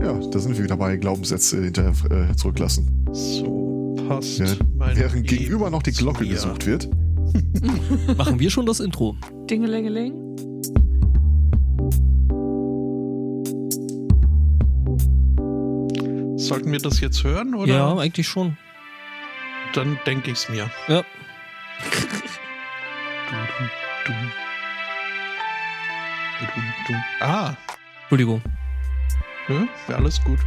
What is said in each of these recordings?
Ja, da sind wir wieder bei Glaubenssätze hinterher äh, zurücklassen. So passt. Ja, mein während Leben gegenüber noch die Glocke mir. gesucht wird. Machen wir schon das Intro. Dingelingeling. Sollten wir das jetzt hören oder? Ja, eigentlich schon. Dann denke ich's mir. Ja. Ah, Entschuldigung. Ne? Wäre alles gut.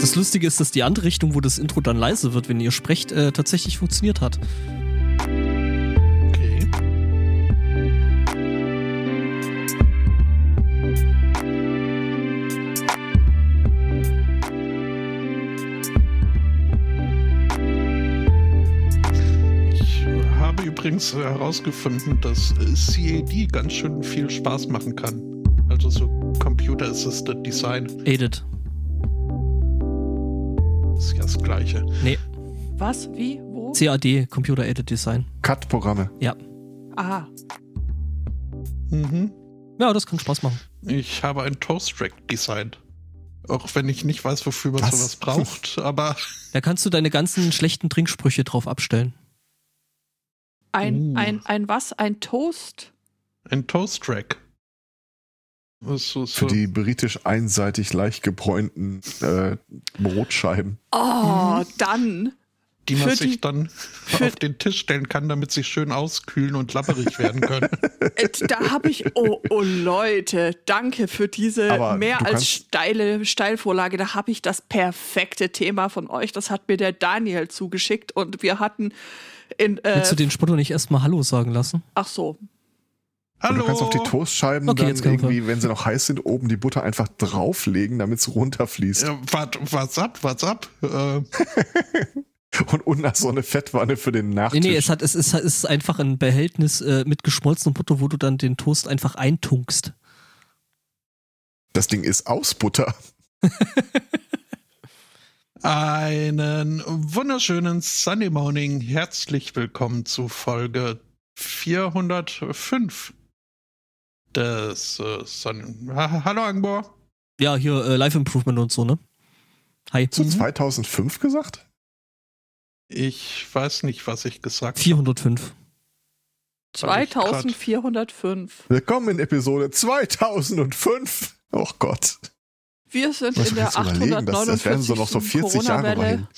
Das Lustige ist, dass die andere Richtung, wo das Intro dann leise wird, wenn ihr sprecht, äh, tatsächlich funktioniert hat. Übrigens herausgefunden, dass äh, CAD ganz schön viel Spaß machen kann. Also so Computer Assisted Design Aided. ist ja das gleiche. Nee, Was? Wie? Wo? CAD, Computer Aided Design. Cut-Programme. Ja. Ah. Mhm. Ja, das kann Spaß machen. Ich habe ein Toast Rack designt. Auch wenn ich nicht weiß, wofür man Was? sowas braucht, aber Da kannst du deine ganzen schlechten Trinksprüche drauf abstellen. Ein, Uh. ein, ein was? Ein Toast? ein Toast Rack. So, so. Für die britisch einseitig leicht gebräunten äh, Brotscheiben. Oh, dann. die man für sich die- dann auf den Tisch stellen kann, damit sie schön auskühlen und labberig werden können. Äh, Da habe ich, oh, oh Leute, danke für diese Aber mehr als steile Steilvorlage. Da habe ich das perfekte Thema von euch. Das hat mir der Daniel zugeschickt und wir hatten in, äh, Willst du den Spotto nicht erstmal Hallo sagen lassen? ach so, Und Hallo! du kannst auf die Toastscheiben Okay, dann irgendwie, wenn sie noch heiß sind, oben die Butter einfach drauflegen, damit es runterfließt. Ja, wart, was ab, was ab? Äh, Und unten hast du so eine Fettwanne für den Nee, Nachtisch. nee, es, hat, es, ist, es ist einfach ein Behältnis äh, mit geschmolzenem Butter, wo du dann den Toast einfach eintunkst. das Ding ist aus Butter. einen wunderschönen Sunday Morning. Herzlich willkommen zu Folge 405 des äh, Sun ha Hallo Angbor. Ja, hier äh, Live Improvement und so, ne? Hi. Hast du Mhm. 2005 gesagt? Ich weiß nicht, was ich gesagt habe. 405. 2405. Willkommen in Episode 2005. Oh Gott. Wir sind Was in der jetzt überlegen, das, das werden so noch so 40 Jahre Corona-Welle.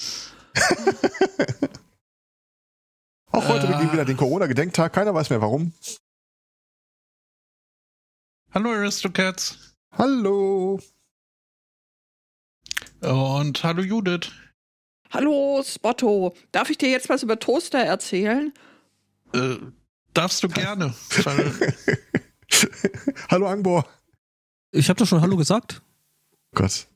immerhin. Auch heute Äh. begehen wieder den Corona-Gedenktag. Keiner weiß mehr warum. Hallo Aristocats. Hallo. Und hallo Judith. Hallo, Spotto. Darf ich dir jetzt was über Toaster erzählen? Äh, darfst du gerne. Hallo Angbor. Ich habe doch schon Hallo gesagt. Gott.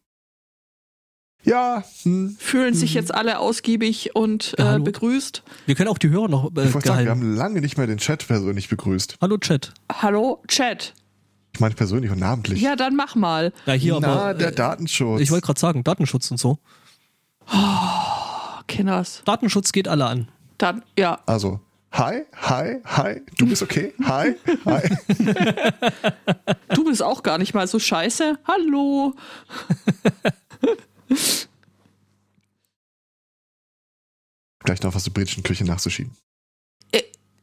Ja, hm. Fühlen sich Mhm. jetzt alle ausgiebig und Ja, äh, begrüßt. Wir können auch die Hörer noch äh, ich wollte sagen, wir haben lange nicht mehr den Chat persönlich begrüßt. Hallo Chat. Hallo, Chat. Ich meine persönlich und namentlich. Ja, dann mach mal. Ja, hier Na, aber. der äh, Datenschutz. ich wollte gerade sagen, Datenschutz und so. Oh, Kinders. Datenschutz geht alle an. Dann, ja. also, hi, hi, hi. Du bist okay? Hi, hi. Du bist auch gar nicht mal so scheiße. Hallo. Gleich noch was zur britischen Küche nachzuschieben.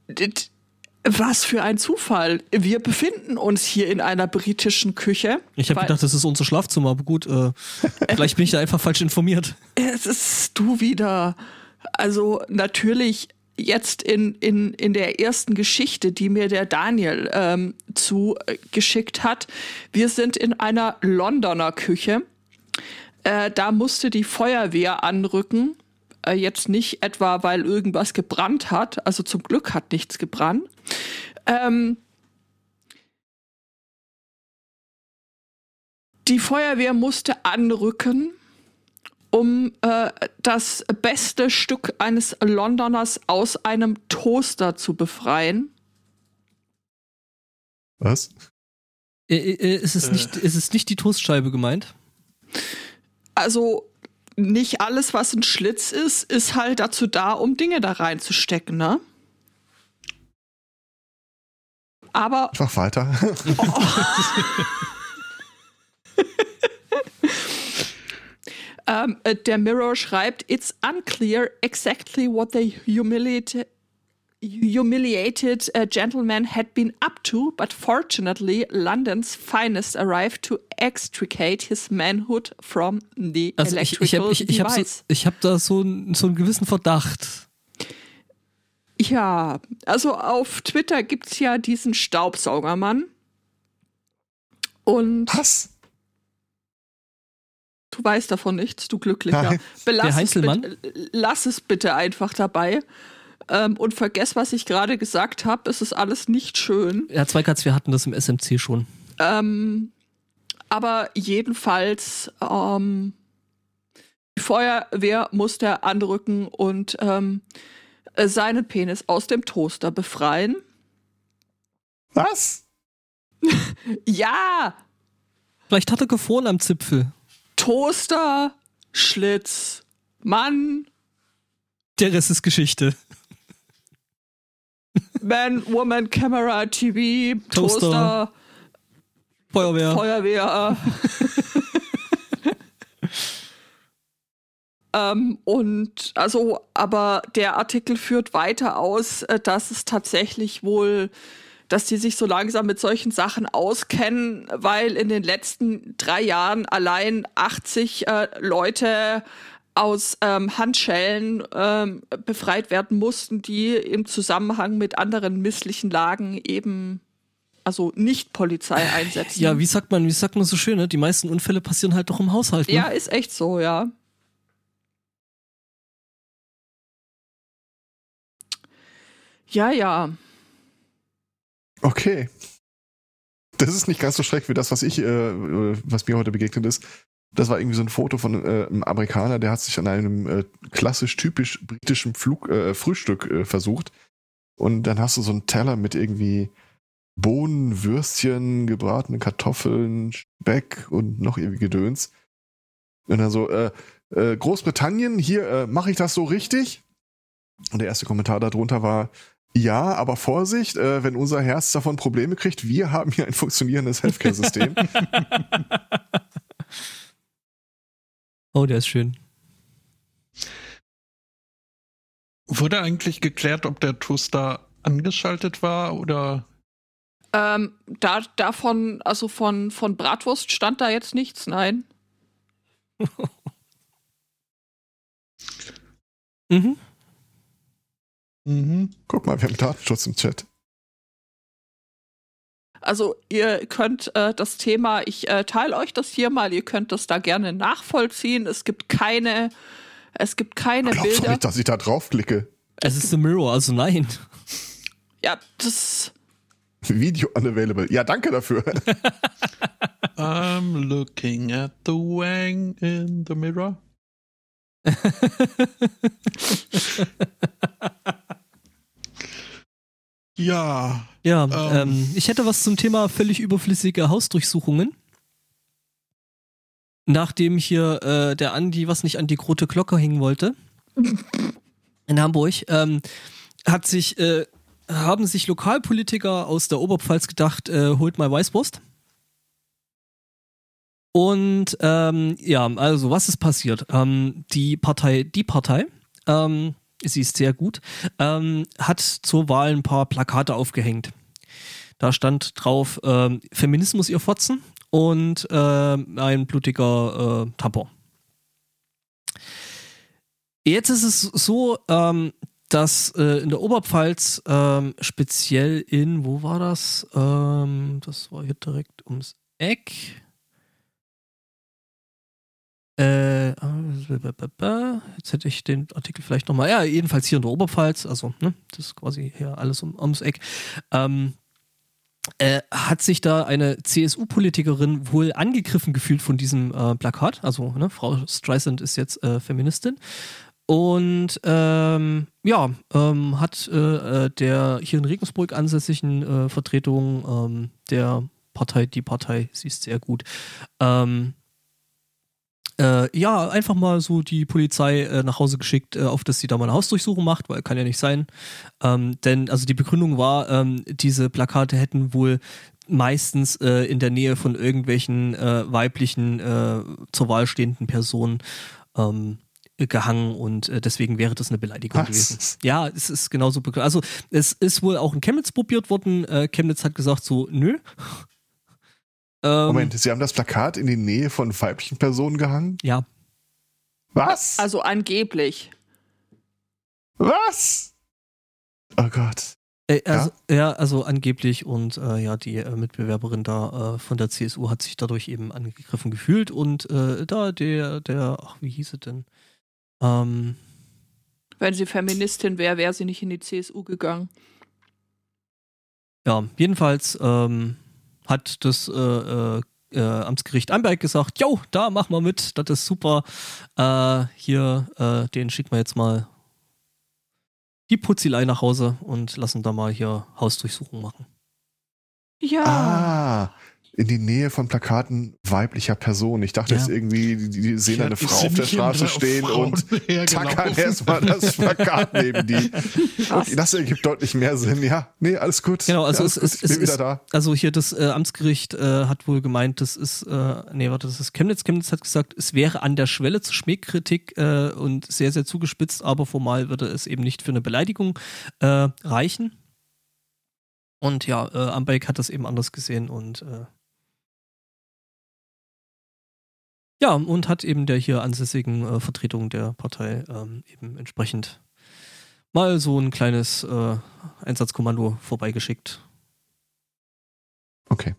D- Was für ein Zufall. Wir befinden uns hier in einer britischen Küche. Ich habe gedacht, das ist unser Schlafzimmer, aber gut, äh, vielleicht bin ich da einfach falsch informiert. Es ist du wieder. Also natürlich jetzt in, in, in der ersten Geschichte, die mir der Daniel ähm, zugeschickt hat. Wir sind in einer Londoner Küche. Äh, da musste die Feuerwehr anrücken. Äh, jetzt nicht etwa, weil irgendwas gebrannt hat. Also zum Glück hat nichts gebrannt. Ähm, die Feuerwehr musste anrücken, um äh, das beste Stück eines Londoners aus einem Toaster zu befreien. Was? Äh, äh, ist, es Äh. nicht, ist es nicht die Toastscheibe gemeint? Also nicht alles, was ein Schlitz ist, ist halt dazu da, um Dinge da reinzustecken, ne? aber Einfach weiter. ähm, äh, der Mirror schreibt, it's unclear exactly what the humiliated humiliated uh, gentleman had been up to, but fortunately, London's finest arrived to extricate his manhood from the Also ich, ich electrical habe ich, ich hab so, device. ich hab da so, n- so einen gewissen Verdacht. Ja, also auf Twitter gibt's ja diesen Staubsaugermann. Und Was? Du weißt davon nichts, du Glücklicher. Belass Der es Heinzelmann? bitte, lass es bitte einfach dabei. Ähm, und vergess, was ich gerade gesagt habe. Es ist alles nicht schön. Ja, Zweikatz, wir hatten das im SMC schon. Ähm, aber jedenfalls, ähm, die Feuerwehr musste anrücken und ähm, äh, seinen Penis aus dem Toaster befreien. Was? Ja, Vielleicht hat er gefroren am Zipfel. Toaster, Schlitz, Mann, Der Rest ist Geschichte. Man, Woman, Camera, TV, Toaster. Toaster, Feuerwehr. Feuerwehr. ähm, und also, aber der Artikel führt weiter aus, äh, dass es tatsächlich wohl, dass die sich so langsam mit solchen Sachen auskennen, weil in den letzten drei Jahren allein 80 äh, Leute aus ähm, Handschellen ähm, befreit werden mussten, die im Zusammenhang mit anderen misslichen Lagen eben also nicht Polizei einsetzen. Ja, wie sagt man, wie sagt man so schön, ne? Die meisten Unfälle passieren halt doch im Haushalt. Ne? Ja, ist echt so, ja. Ja, ja. Okay. Das ist nicht ganz so schrecklich wie das, was ich, äh, äh, was mir heute begegnet ist. Das war irgendwie so ein Foto von äh, einem Amerikaner, der hat sich an einem äh, klassisch typisch britischen Flug, äh, Frühstück äh, versucht. Und dann hast du so einen Teller mit irgendwie Bohnen, Würstchen, gebratene Kartoffeln, Speck und noch irgendwie Gedöns. Und dann so, äh, äh, Großbritannien, hier, äh, mache ich das so richtig? Und der erste Kommentar darunter war, ja, aber Vorsicht, äh, wenn unser Herz davon Probleme kriegt, wir haben hier ein funktionierendes Healthcare-System. Oh, der ist schön. Wurde eigentlich geklärt, ob der Toaster angeschaltet war oder Ähm, da, davon, also von, von Bratwurst stand da jetzt nichts, nein. Mhm. Mhm. Guck mal, wir haben Datenschutz im Chat. Also ihr könnt äh, das Thema, ich äh, teile euch das hier mal, ihr könnt das da gerne nachvollziehen. Es gibt keine, es gibt keine Glaubst Bilder. nicht, dass ich da draufklicke? Es ist The Mirror, also nein. Ja, das, Video unavailable. Ja, danke dafür. I'm looking at the wang in the mirror. ja, Ja, Ähm. ähm, ich hätte was zum Thema völlig überflüssige Hausdurchsuchungen. Nachdem hier äh, der Andi was nicht an die rote Glocke hängen wollte in Hamburg, ähm, hat sich, äh, haben sich Lokalpolitiker aus der Oberpfalz gedacht, äh, holt mal Weißwurst. Und ähm, ja, also was ist passiert? Ähm, die Partei, die Partei, ähm, sie ist sehr gut, ähm, hat zur Wahl ein paar Plakate aufgehängt. Da stand drauf ähm, Feminismus ihr Fotzen und ähm, ein blutiger äh, Tampon. Jetzt ist es so, ähm, dass äh, in der Oberpfalz ähm, speziell in, wo war das? Ähm, das war hier direkt ums Eck. Äh, jetzt hätte ich den Artikel vielleicht nochmal. Ja, jedenfalls hier in der Oberpfalz, also, ne, das ist quasi hier alles um, ums Eck. Ähm, äh, hat sich da eine CSU-Politikerin wohl angegriffen gefühlt von diesem äh, Plakat. Also, ne, Frau Streisand ist jetzt äh, Feministin. Und ähm, ja, ähm, hat äh, äh, der hier in Regensburg ansässigen äh, Vertretung ähm, der Partei, die Partei, sie ist sehr gut, ähm, Äh, ja, einfach mal so die Polizei äh, nach Hause geschickt, äh, auf dass sie da mal eine Hausdurchsuchung macht, weil kann ja nicht sein. Ähm, denn, also die Begründung war, ähm, diese Plakate hätten wohl meistens äh, in der Nähe von irgendwelchen äh, weiblichen äh, zur Wahl stehenden Personen ähm, gehangen und äh, deswegen wäre das eine Beleidigung Was? gewesen. Ja, es ist genauso begründet. Also es ist wohl auch in Chemnitz probiert worden. Äh, Chemnitz hat gesagt so, nö. Ähm, Moment, Sie haben das Plakat in die Nähe von weiblichen Personen gehangen? Ja, Was? Also angeblich. Was? Oh Gott. Äh, also, ja? also angeblich und äh, ja, die äh, Mitbewerberin da äh, von der CSU hat sich dadurch eben angegriffen gefühlt und äh, da der, der, ach, wie hieß es denn? Ähm, Wenn sie Feministin wäre, wäre sie nicht in die CSU gegangen. ja, jedenfalls ähm, hat das äh, äh, äh, Amtsgericht Amberg gesagt, jo, da machen wir mit, das ist super. Äh, hier, äh, den schicken wir jetzt mal die Putzilei nach Hause und lassen da mal hier Hausdurchsuchung machen. Ja. Ah, in die Nähe von Plakaten weiblicher Personen. Ich dachte Ja. jetzt irgendwie, die, die sehen da eine Ja, Frau auf der Straße stehen Frauen und tackern erstmal das Plakat neben die. Und das ergibt deutlich mehr Sinn. Ja, nee, alles gut. Genau, also ja, es, es, gut. ich es ist, da. also hier das äh, Amtsgericht äh, hat wohl gemeint, das ist, äh, nee, warte, das ist Chemnitz. Chemnitz hat gesagt, es wäre an der Schwelle zur Schmähkritik äh, und sehr, sehr zugespitzt, aber formal würde es eben nicht für eine Beleidigung äh, reichen. Und ja, äh, Ambeck hat das eben anders gesehen und äh, ja, und hat eben der hier ansässigen äh, Vertretung der Partei ähm, eben entsprechend mal so ein kleines äh, Einsatzkommando vorbeigeschickt. Okay.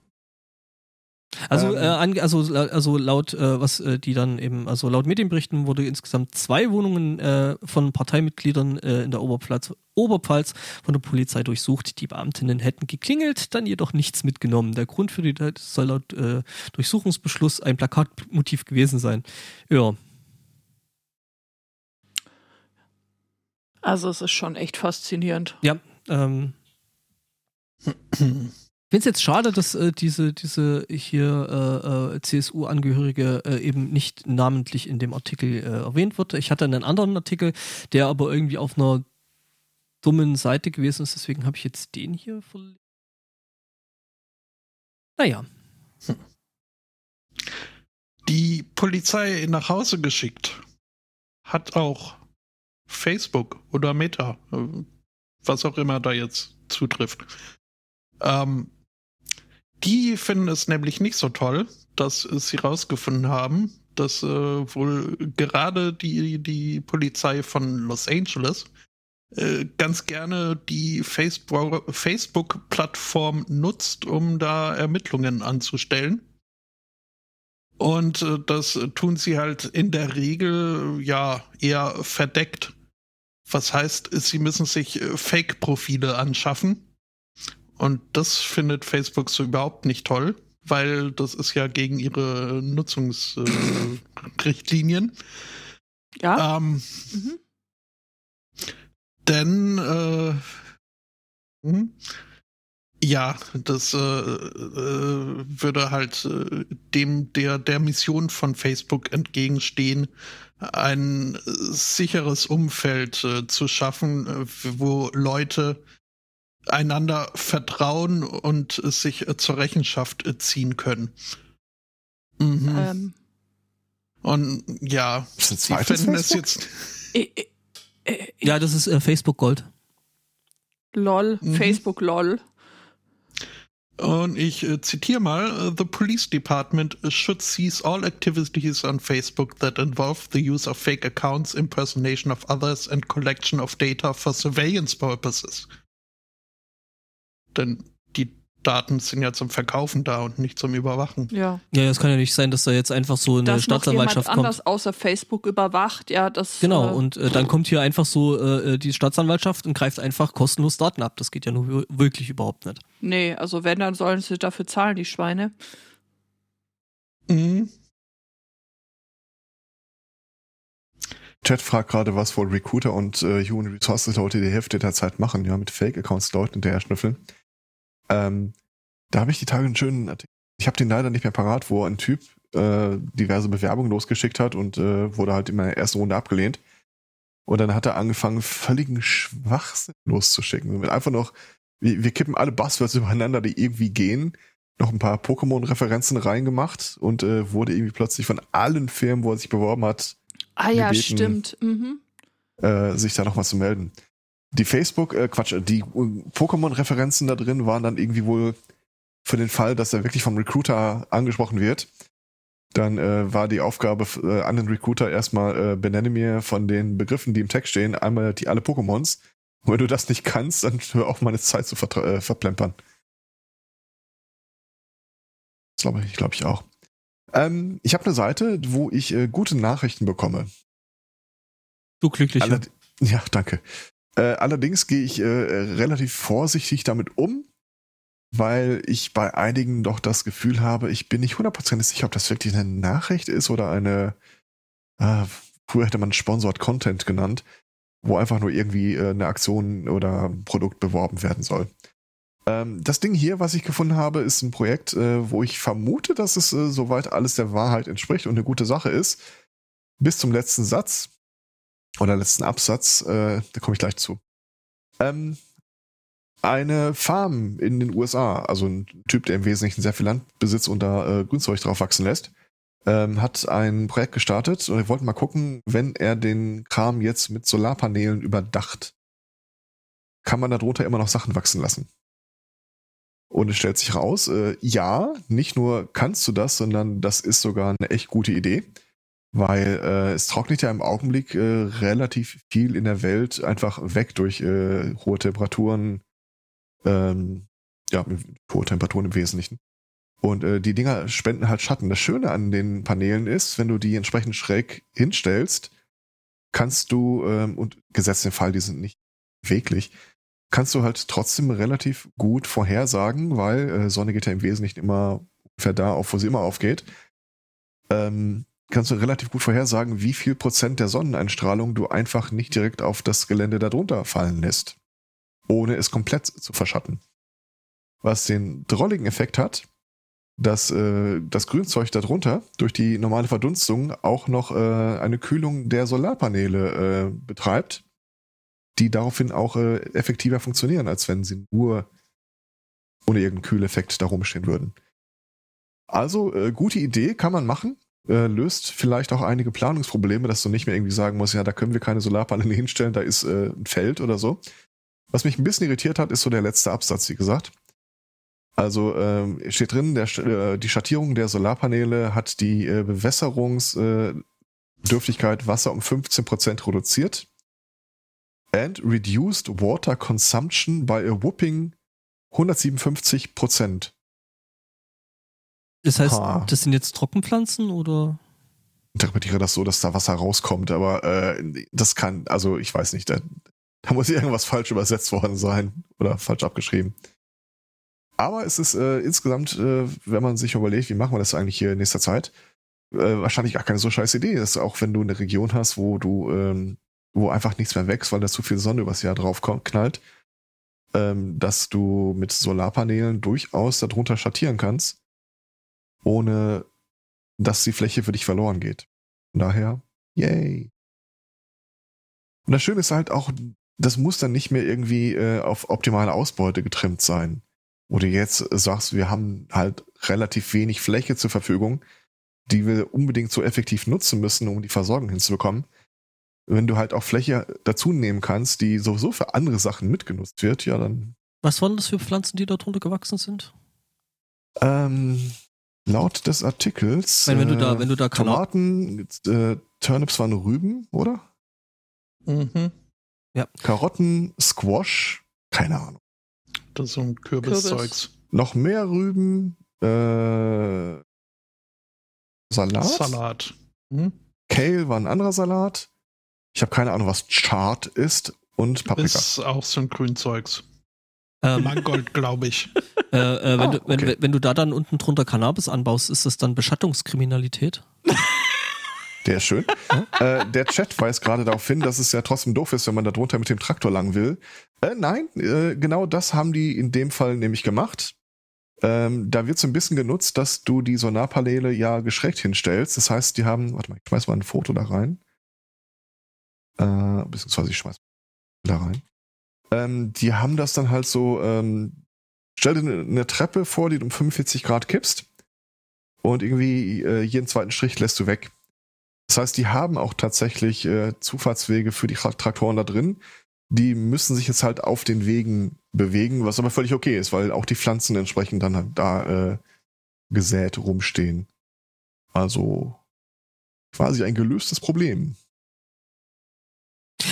Also, Ähm. äh, an, also, also laut, äh, was äh, die dann eben, also laut Medienberichten wurde insgesamt zwei Wohnungen äh, von Parteimitgliedern äh, in der Oberpfalz, Oberpfalz von der Polizei durchsucht. Die Beamtinnen hätten geklingelt, dann jedoch nichts mitgenommen. Der Grund für die Tat soll laut äh, Durchsuchungsbeschluss ein Plakatmotiv gewesen sein. Ja, Also es ist schon echt faszinierend. ähm, Ich finde es jetzt schade, dass äh, diese, diese hier äh, äh, CSU-Angehörige äh, eben nicht namentlich in dem Artikel äh, erwähnt wird. Ich hatte einen anderen Artikel, der aber irgendwie auf einer dummen Seite gewesen ist, deswegen habe ich jetzt den hier verlegt. Naja, Die Polizei nach Hause geschickt hat auch Facebook oder Meta, äh, was auch immer da jetzt zutrifft. Ähm, die finden es nämlich nicht so toll, dass sie rausgefunden haben, dass äh, wohl gerade die, die Polizei von Los Angeles äh, ganz gerne die Facebook- Facebook-Plattform nutzt, um da Ermittlungen anzustellen. Und äh, das tun sie halt in der Regel ja eher verdeckt. Was heißt, sie müssen sich äh, Fake-Profile anschaffen. Und das findet Facebook so überhaupt nicht toll, weil das ist ja gegen ihre Nutzungsrichtlinien. Äh. Ja. ähm, Mhm. denn äh, hm, ja, das äh, äh, würde halt äh, dem der der Mission von Facebook entgegenstehen, ein sicheres Umfeld äh, zu schaffen, wo Leute einander vertrauen und sich äh, zur Rechenschaft äh, ziehen können. Mhm. Ähm, Und ja, sie finden es jetzt äh, ja, das ist äh, Facebook Gold. lol, Mhm. Facebook lol. Und ich äh, zitiere mal: The police department should cease all activities on Facebook that involve the use of fake accounts, impersonation of others, and collection of data for surveillance purposes. Denn die Daten sind ja zum Verkaufen da und nicht zum Überwachen. Ja. Ja, es kann ja nicht sein, dass da jetzt einfach so eine Dass noch jemand Staatsanwaltschaft kommt. anders außer Facebook überwacht, ja, das. Genau, äh, und äh, dann kommt hier einfach so äh, die Staatsanwaltschaft und greift einfach kostenlos Daten ab. Das geht ja nur wir- wirklich überhaupt nicht. Nee, also wenn, dann sollen sie dafür zahlen, die Schweine. Mhm. Chat fragt gerade, was wohl Recruiter und äh, Human Resources Leute die Hälfte der Zeit machen, ja, mit Fake-Accounts Leuten hinterher schnüffeln. Ähm, da habe ich die Tage einen schönen Artikel. Ich habe den leider nicht mehr parat, wo ein Typ äh, diverse Bewerbungen losgeschickt hat und äh, wurde halt in der ersten Runde abgelehnt. Und dann hat er angefangen, völligen Schwachsinn loszuschicken. Mit einfach noch, wir, wir kippen alle Buzzwords übereinander, die irgendwie gehen, noch ein paar Pokémon-Referenzen reingemacht und äh, wurde irgendwie plötzlich von allen Firmen, wo er sich beworben hat, Ah ja, gebeten, stimmt. Mhm. äh, sich da nochmal zu melden. Die Facebook, äh, Quatsch, die äh, Pokémon-Referenzen da drin waren dann irgendwie wohl für den Fall, dass er wirklich vom Recruiter angesprochen wird. Dann äh, war die Aufgabe äh, an den Recruiter erstmal, äh, benenne mir von den Begriffen, die im Text stehen, einmal die alle Pokémons. Und wenn du das nicht kannst, dann hör auf, meine Zeit zu vertra- äh, verplempern. Das glaube ich, glaube ich auch. Ähm, ich habe eine Seite, wo ich äh, gute Nachrichten bekomme. Du glücklicher. Alle, ja, danke. Äh, allerdings gehe ich äh, relativ vorsichtig damit um, weil ich bei einigen doch das Gefühl habe, ich bin nicht hundertprozentig sicher, ob das wirklich eine Nachricht ist oder eine, äh, früher hätte man Sponsored Content genannt, wo einfach nur irgendwie äh, eine Aktion oder ein Produkt beworben werden soll. Ähm, das Ding hier, was ich gefunden habe, ist ein Projekt, äh, wo ich vermute, dass es äh, soweit alles der Wahrheit entspricht und eine gute Sache ist. Bis zum letzten Satz oder letzten Absatz, äh, da komme ich gleich zu. Ähm, eine Farm in den USA, also ein Typ, der im Wesentlichen sehr viel Land besitzt und da äh, Grünzeug drauf wachsen lässt, ähm, hat ein Projekt gestartet und wir wollten mal gucken, wenn er den Kram jetzt mit Solarpanelen überdacht, kann man darunter immer noch Sachen wachsen lassen. Und es stellt sich raus, äh, ja, nicht nur kannst du das, sondern das ist sogar eine echt gute Idee weil äh, es trocknet ja im Augenblick äh, relativ viel in der Welt einfach weg durch äh, hohe Temperaturen, ähm, ja, hohe Temperaturen im Wesentlichen. Und äh, die Dinger spenden halt Schatten. Das Schöne an den Paneelen ist, wenn du die entsprechend schräg hinstellst, kannst du, ähm, und gesetzt den Fall, die sind nicht beweglich, kannst du halt trotzdem relativ gut vorhersagen, weil äh, Sonne geht ja im Wesentlichen immer ungefähr da auf, wo sie immer aufgeht. Ähm, kannst du relativ gut vorhersagen, wie viel Prozent der Sonneneinstrahlung du einfach nicht direkt auf das Gelände darunter fallen lässt, ohne es komplett zu verschatten. Was den drolligen Effekt hat, dass äh, das Grünzeug darunter durch die normale Verdunstung auch noch äh, eine Kühlung der Solarpaneele äh, betreibt, die daraufhin auch äh, effektiver funktionieren, als wenn sie nur ohne irgendeinen Kühleffekt da rumstehen würden. Also, äh, gute Idee, kann man machen äh, löst vielleicht auch einige Planungsprobleme, dass du nicht mehr irgendwie sagen musst, ja, da können wir keine Solarpaneele hinstellen, da ist äh, ein Feld oder so. Was mich ein bisschen irritiert hat, ist so der letzte Absatz, wie gesagt. Also ähm, steht drin, der, äh, die Schattierung der Solarpaneele hat die äh, Bewässerungsdürftigkeit Wasser um 15% reduziert and reduced water consumption by a whooping 157%. Das heißt, Ha. das sind jetzt Trockenpflanzen oder? interpretiere das so, dass da Wasser rauskommt, aber äh, das kann, also ich weiß nicht, da, da muss irgendwas falsch übersetzt worden sein oder falsch abgeschrieben. Aber es ist äh, insgesamt, äh, wenn man sich überlegt, wie machen wir das eigentlich hier in nächster Zeit, äh, wahrscheinlich gar keine so scheiß Idee. Das ist auch, wenn du eine Region hast, wo du, ähm, wo einfach nichts mehr wächst, weil da zu viel Sonne übers Jahr drauf kommt, knallt, ähm, dass du mit Solarpanelen durchaus darunter schattieren kannst, ohne dass die Fläche für dich verloren geht. Von daher, yay. Und das Schöne ist halt auch, das muss dann nicht mehr irgendwie äh, auf optimale Ausbeute getrimmt sein. Wo du jetzt sagst, wir haben halt relativ wenig Fläche zur Verfügung, die wir unbedingt so effektiv nutzen müssen, um die Versorgung hinzubekommen. Wenn du halt auch Fläche dazu nehmen kannst, die sowieso für andere Sachen mitgenutzt wird, ja, dann Was waren das für Pflanzen, die da drunter gewachsen sind? ähm, laut des Artikels. Meine, wenn du äh, da, wenn du da Tomaten, äh, Turnips waren Rüben, oder? Mhm. Karotten, Squash, keine Ahnung. Das ist so ein Kürbiszeugs. Noch mehr Rüben, äh, Salat. Salat. Hm? Kale war ein anderer Salat. Ich habe keine Ahnung, was Chart ist und Paprika. Ist auch so ein Grünzeugs. ähm, Mangold, glaube ich. äh, äh, wenn, Ah, du, wenn, okay. wenn du da dann unten drunter Cannabis anbaust, ist das dann Beschattungskriminalität? Der ist schön. äh, der Chat weist gerade darauf hin, dass es ja trotzdem doof ist, wenn man da drunter mit dem Traktor lang will. Äh, nein, äh, genau das haben die in dem Fall nämlich gemacht. Ähm, da wird so ein bisschen genutzt, dass du die Sonarpaneele ja geschreckt hinstellst. Das heißt, die haben, warte mal, ich schmeiß mal ein Foto da rein. Äh, beziehungsweise ich schmeiß da rein. Ähm, die haben das dann halt so, ähm, stell dir eine, Treppe vor, die du um 45 Grad kippst und irgendwie äh, jeden zweiten Strich lässt du weg. Das heißt, die haben auch tatsächlich äh, Zufahrtswege für die Traktoren da drin. Die müssen sich jetzt halt auf den Wegen bewegen, was aber völlig okay ist, weil auch die Pflanzen entsprechend dann halt da äh, gesät rumstehen. Also quasi ein gelöstes Problem.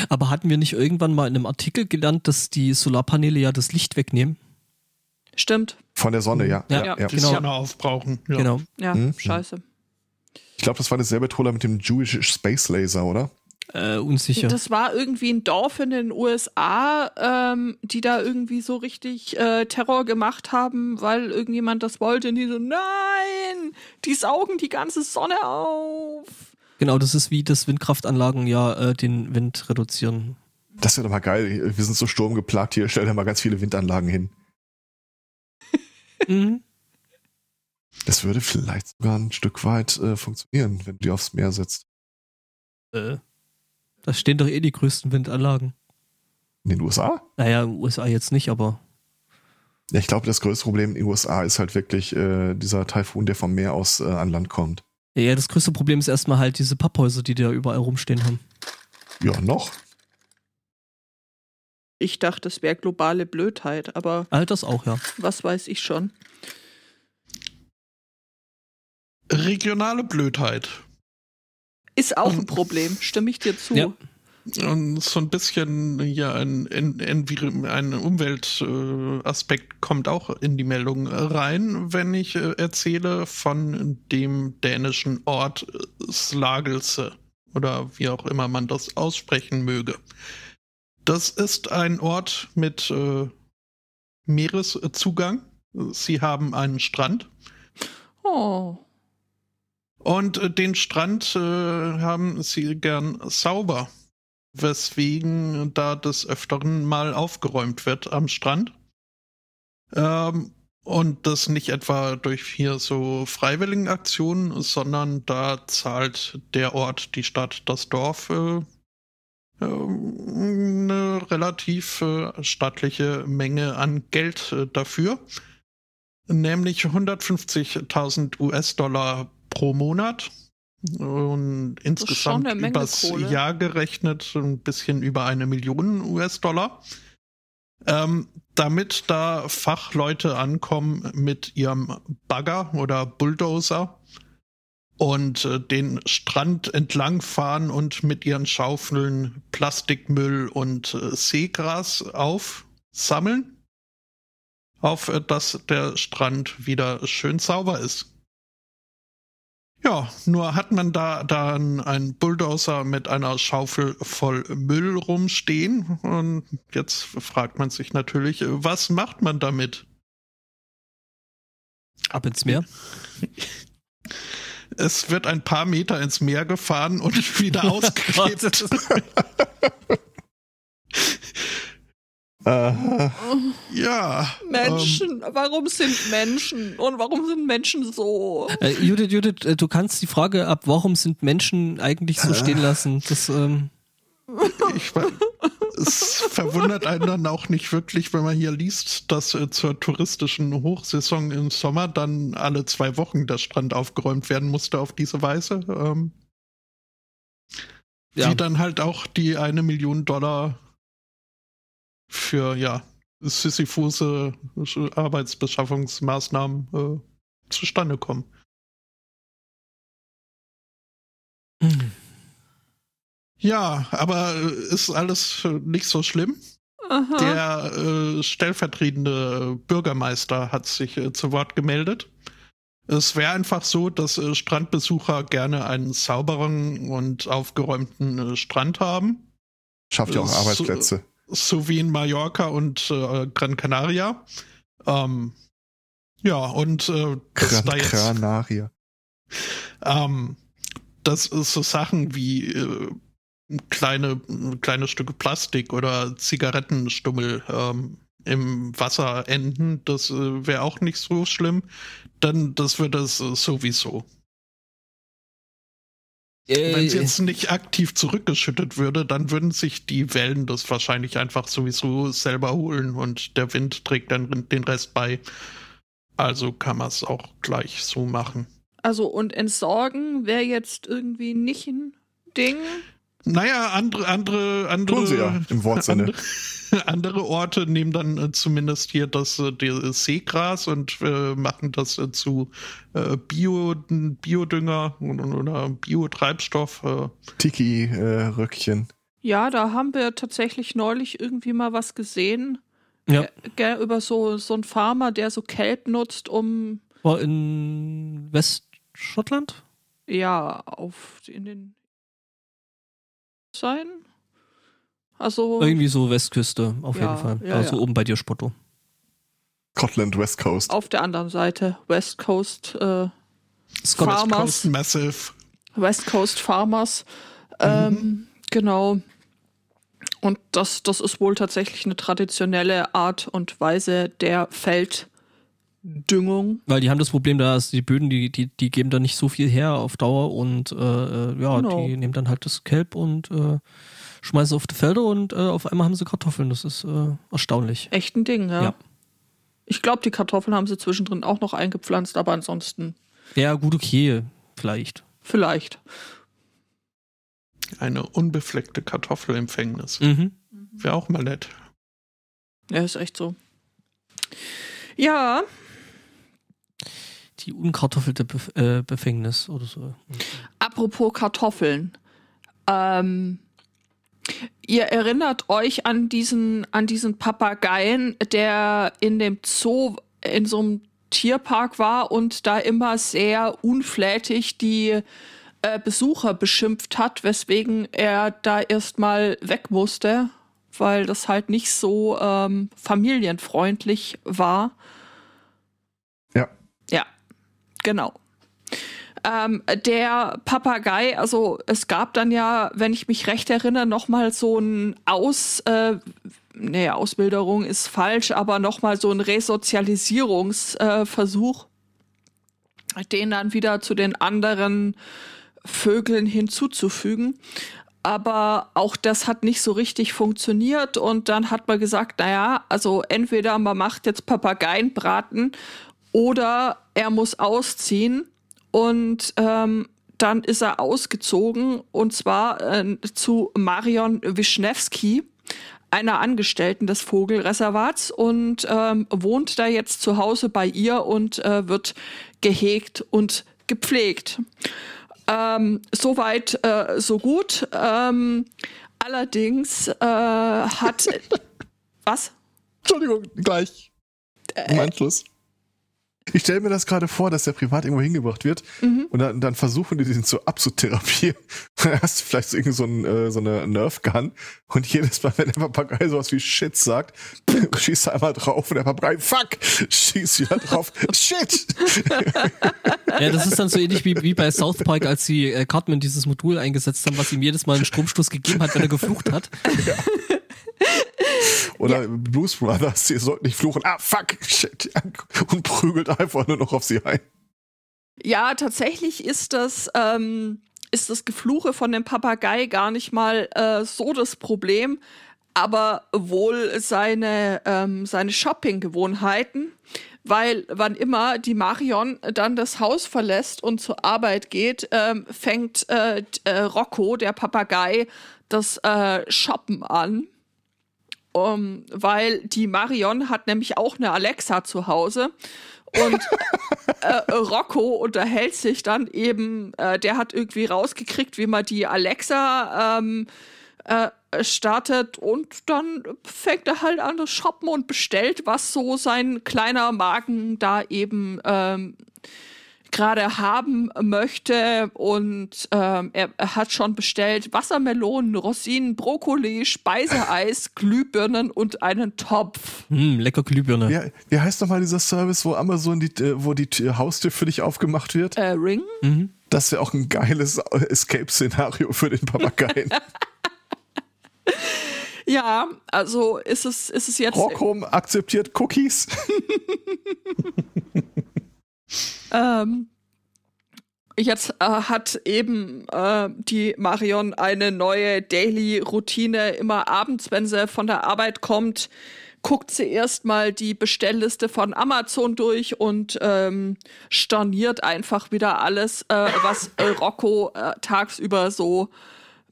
Aber hatten wir nicht irgendwann mal in einem Artikel gelernt, dass die Solarpaneele ja das Licht wegnehmen? Stimmt. Von der Sonne, ja. Ja, ja, Die Genau. Sonne aufbrauchen. Ja. Genau. Ja, Mhm. scheiße. Ich glaube, das war derselbe Troller mit dem Jewish Space Laser, oder? Äh, unsicher. Das war irgendwie ein Dorf in den USA, ähm, die da irgendwie so richtig äh, Terror gemacht haben, weil irgendjemand das wollte und die so, nein, die saugen die ganze Sonne auf. genau, das ist wie das Windkraftanlagen ja äh, den Wind reduzieren. Das wäre doch mal geil. Wir sind so sturmgeplagt hier. Stell dir mal ganz viele Windanlagen hin. Mhm. Das würde vielleicht sogar ein Stück weit äh, funktionieren, wenn du die aufs Meer setzt. äh, da stehen doch eh die größten Windanlagen. In den USA? Naja, in den USA jetzt nicht, aber Ja, ich glaube, das größte Problem in den USA ist halt wirklich äh, dieser Taifun, der vom Meer aus äh, an Land kommt. ja, das größte Problem ist erstmal halt diese Papphäuser, die da überall rumstehen haben. Ja, noch. Ich dachte, es wäre globale Blödheit, aber All das auch, ja. was weiß ich schon. Regionale Blödheit. Ist auch ein Problem, stimme ich dir zu. Ja. Und so ein bisschen ja ein, ein, ein Umweltaspekt kommt auch in die Meldung rein, wenn ich äh, erzähle von dem dänischen Ort äh, Slagelse oder wie auch immer man das aussprechen möge. Das ist ein Ort mit äh, Meereszugang. Sie haben einen Strand Oh. und äh, den Strand äh, haben sie gern sauber, weswegen da des Öfteren mal aufgeräumt wird am Strand. Ähm, und das nicht etwa durch hier so Freiwilligenaktionen, sondern da zahlt der Ort, die Stadt, das Dorf äh, eine relativ äh, stattliche Menge an Geld äh, dafür. Nämlich 150.000 US-Dollar pro Monat. Und insgesamt übers Kohle. Jahr gerechnet ein bisschen über eine Million US-Dollar. Ähm, damit da Fachleute ankommen mit ihrem Bagger oder Bulldozer und äh, den Strand entlang fahren und mit ihren Schaufeln Plastikmüll und äh, Seegras aufsammeln, auf äh, dass der Strand wieder schön sauber ist. Ja, nur hat man da dann einen Bulldozer mit einer Schaufel voll Müll rumstehen und jetzt fragt man sich natürlich, äh, was macht man damit? Ab ins Meer. Es wird ein paar Meter ins Meer gefahren und wieder Oh ausgeklebt. Äh, ja. Menschen, warum sind Menschen und warum sind Menschen so? Äh, Judith, Judith, äh, du kannst die Frage ab, warum sind Menschen eigentlich so stehen lassen? Das, ähm, Ich, weiß, es verwundert einen dann auch nicht wirklich, wenn man hier liest, dass äh, zur touristischen Hochsaison im Sommer dann alle zwei Wochen der Strand aufgeräumt werden musste auf diese Weise. Ähm, ja. Wie dann halt auch die eine Million Dollar für, ja, sisyphose Arbeitsbeschaffungsmaßnahmen äh, zustande kommen. Hm. Ja, aber äh, ist alles äh, nicht so schlimm. Aha. Der äh, stellvertretende Bürgermeister hat sich äh, zu Wort gemeldet. Es wäre einfach so, dass äh, Strandbesucher gerne einen sauberen und aufgeräumten äh, Strand haben. schafft ja auch So- Arbeitsplätze. So wie in Mallorca und äh, Gran Canaria. Ähm, ja, und äh, Gran da jetzt Canaria. ähm, dass es so Sachen wie äh, kleine, kleine Stücke Plastik oder Zigarettenstummel ähm, im Wasser enden, das äh, wäre auch nicht so schlimm. Dann, das wird es äh, sowieso. Wenn es Äh, jetzt nicht aktiv zurückgeschüttet würde, dann würden sich die Wellen das wahrscheinlich einfach sowieso selber holen und der Wind trägt dann den Rest bei. Also kann man es auch gleich so machen. Also und entsorgen wäre jetzt irgendwie nicht ein Ding. Naja, andere, andere, andere. Tun sie ja, im Wortsinne. Andere, andere Orte nehmen dann äh, zumindest hier das, äh, das Seegras und äh, machen das äh, zu äh, Bio, Biodünger oder, Biotreibstoff. Äh. Tiki-Röckchen. Ja, da haben wir tatsächlich neulich irgendwie mal was gesehen. ja, Äh, Gell, über so, so einen Farmer, der so Kelp nutzt, um war in Westschottland? ja auf in den sein. Also Irgendwie so Westküste, auf Ja, jeden Fall. ja, also ja. oben bei dir, Spotto. Scotland West Coast. auf der anderen Seite West Coast äh, Scott Farm- Farmers. Coast Massive. West Coast Farmers. Ähm, genau. Und das, das ist wohl tatsächlich eine traditionelle Art und Weise der Felddüngung. Weil die haben das Problem, da ist die Böden, die, die, die geben da nicht so viel her auf Dauer und äh, äh, ja, Genau. die nehmen dann halt das Kelb und äh, schmeißen es auf die Felder und äh, auf einmal haben sie Kartoffeln. Das ist äh, erstaunlich. Echt ein Ding, ja. Ja. Ich glaube, die Kartoffeln haben sie zwischendrin auch noch eingepflanzt, aber ansonsten Ja, gut, okay, vielleicht. vielleicht. Eine unbefleckte Kartoffelempfängnis. Mhm. Wäre auch mal nett. Ja, ist echt so. Ja, Die unkartoffelte Bef äh, Befängnis oder so. apropos Kartoffeln. Ähm, ihr erinnert euch an diesen, an diesen Papageien, der in dem Zoo in so einem Tierpark war und da immer sehr unflätig die äh, Besucher beschimpft hat, weswegen er da erstmal weg musste, weil das halt nicht so ähm, familienfreundlich war. Genau. Ähm, der Papagei, also es gab dann ja, wenn ich mich recht erinnere, noch mal so ein Aus, äh, nee, Ausbilderung ist falsch, aber noch mal so ein Resozialisierungsversuch, äh, den dann wieder zu den anderen Vögeln hinzuzufügen. Aber auch das hat nicht so richtig funktioniert und dann hat man gesagt, naja, also entweder man macht jetzt Papageienbraten oder er muss ausziehen und ähm, dann ist er ausgezogen und zwar äh, zu Marion Wischnewski, einer Angestellten des Vogelreservats und ähm, wohnt da jetzt zu Hause bei ihr und äh, wird gehegt und gepflegt. Ähm, Soweit, äh, so gut. Ähm, allerdings äh, hat was? Entschuldigung, gleich. Im Anschluss. Ich stelle mir das gerade vor, dass der privat irgendwo hingebracht wird Mhm. und dann, dann versuchen die den so abzutherapieren. Dann hast du vielleicht so, irgendwie so, ein, äh, so eine Nerf-Gun und jedes Mal, wenn der Papagei sowas wie Shit sagt, schießt er einmal drauf und der Papagei, fuck, schießt wieder drauf, Shit! Ja, das ist dann so ähnlich wie, wie bei South Park, als sie äh, Cartman dieses Modul eingesetzt haben, was ihm jedes Mal einen Stromstoß gegeben hat, wenn er geflucht hat. Oder Blues Brothers, die sollten nicht fluchen, ah fuck, shit, und prügelt einfach nur noch auf sie ein. Ja, tatsächlich ist das, ähm, ist das Gefluche von dem Papagei gar nicht mal äh, so das Problem, aber wohl seine, ähm, seine Shoppinggewohnheiten. Weil wann immer die Marion dann das Haus verlässt und zur Arbeit geht, ähm, fängt äh, äh, Rocco, der Papagei, das äh, Shoppen an. Um, weil die Marion hat nämlich auch eine Alexa zu Hause. Und äh, Rocco unterhält sich dann eben, äh, der hat irgendwie rausgekriegt, wie man die Alexa ähm, äh, startet und dann fängt er halt an das Shoppen und bestellt, was so sein kleiner Magen da eben ähm, gerade haben möchte und ähm, er, er hat schon bestellt Wassermelonen, Rosinen, Brokkoli, Speiseeis, Glühbirnen und einen Topf. Hm, lecker Glühbirne. Wie, wie heißt nochmal dieser Service, wo Amazon die, äh, wo die Tür- Haustür für dich aufgemacht wird? Äh, Ring? Mhm. Das wäre auch ein geiles Escape-Szenario für den Papageien. Ja, also ist es, ist es jetzt. Rockhome akzeptiert Cookies. ähm, jetzt äh, hat eben äh, die Marion eine neue Daily-Routine. Immer abends, wenn sie von der Arbeit kommt, guckt sie erstmal die Bestellliste von Amazon durch und ähm, storniert einfach wieder alles, äh, was äh, Rocco äh, tagsüber so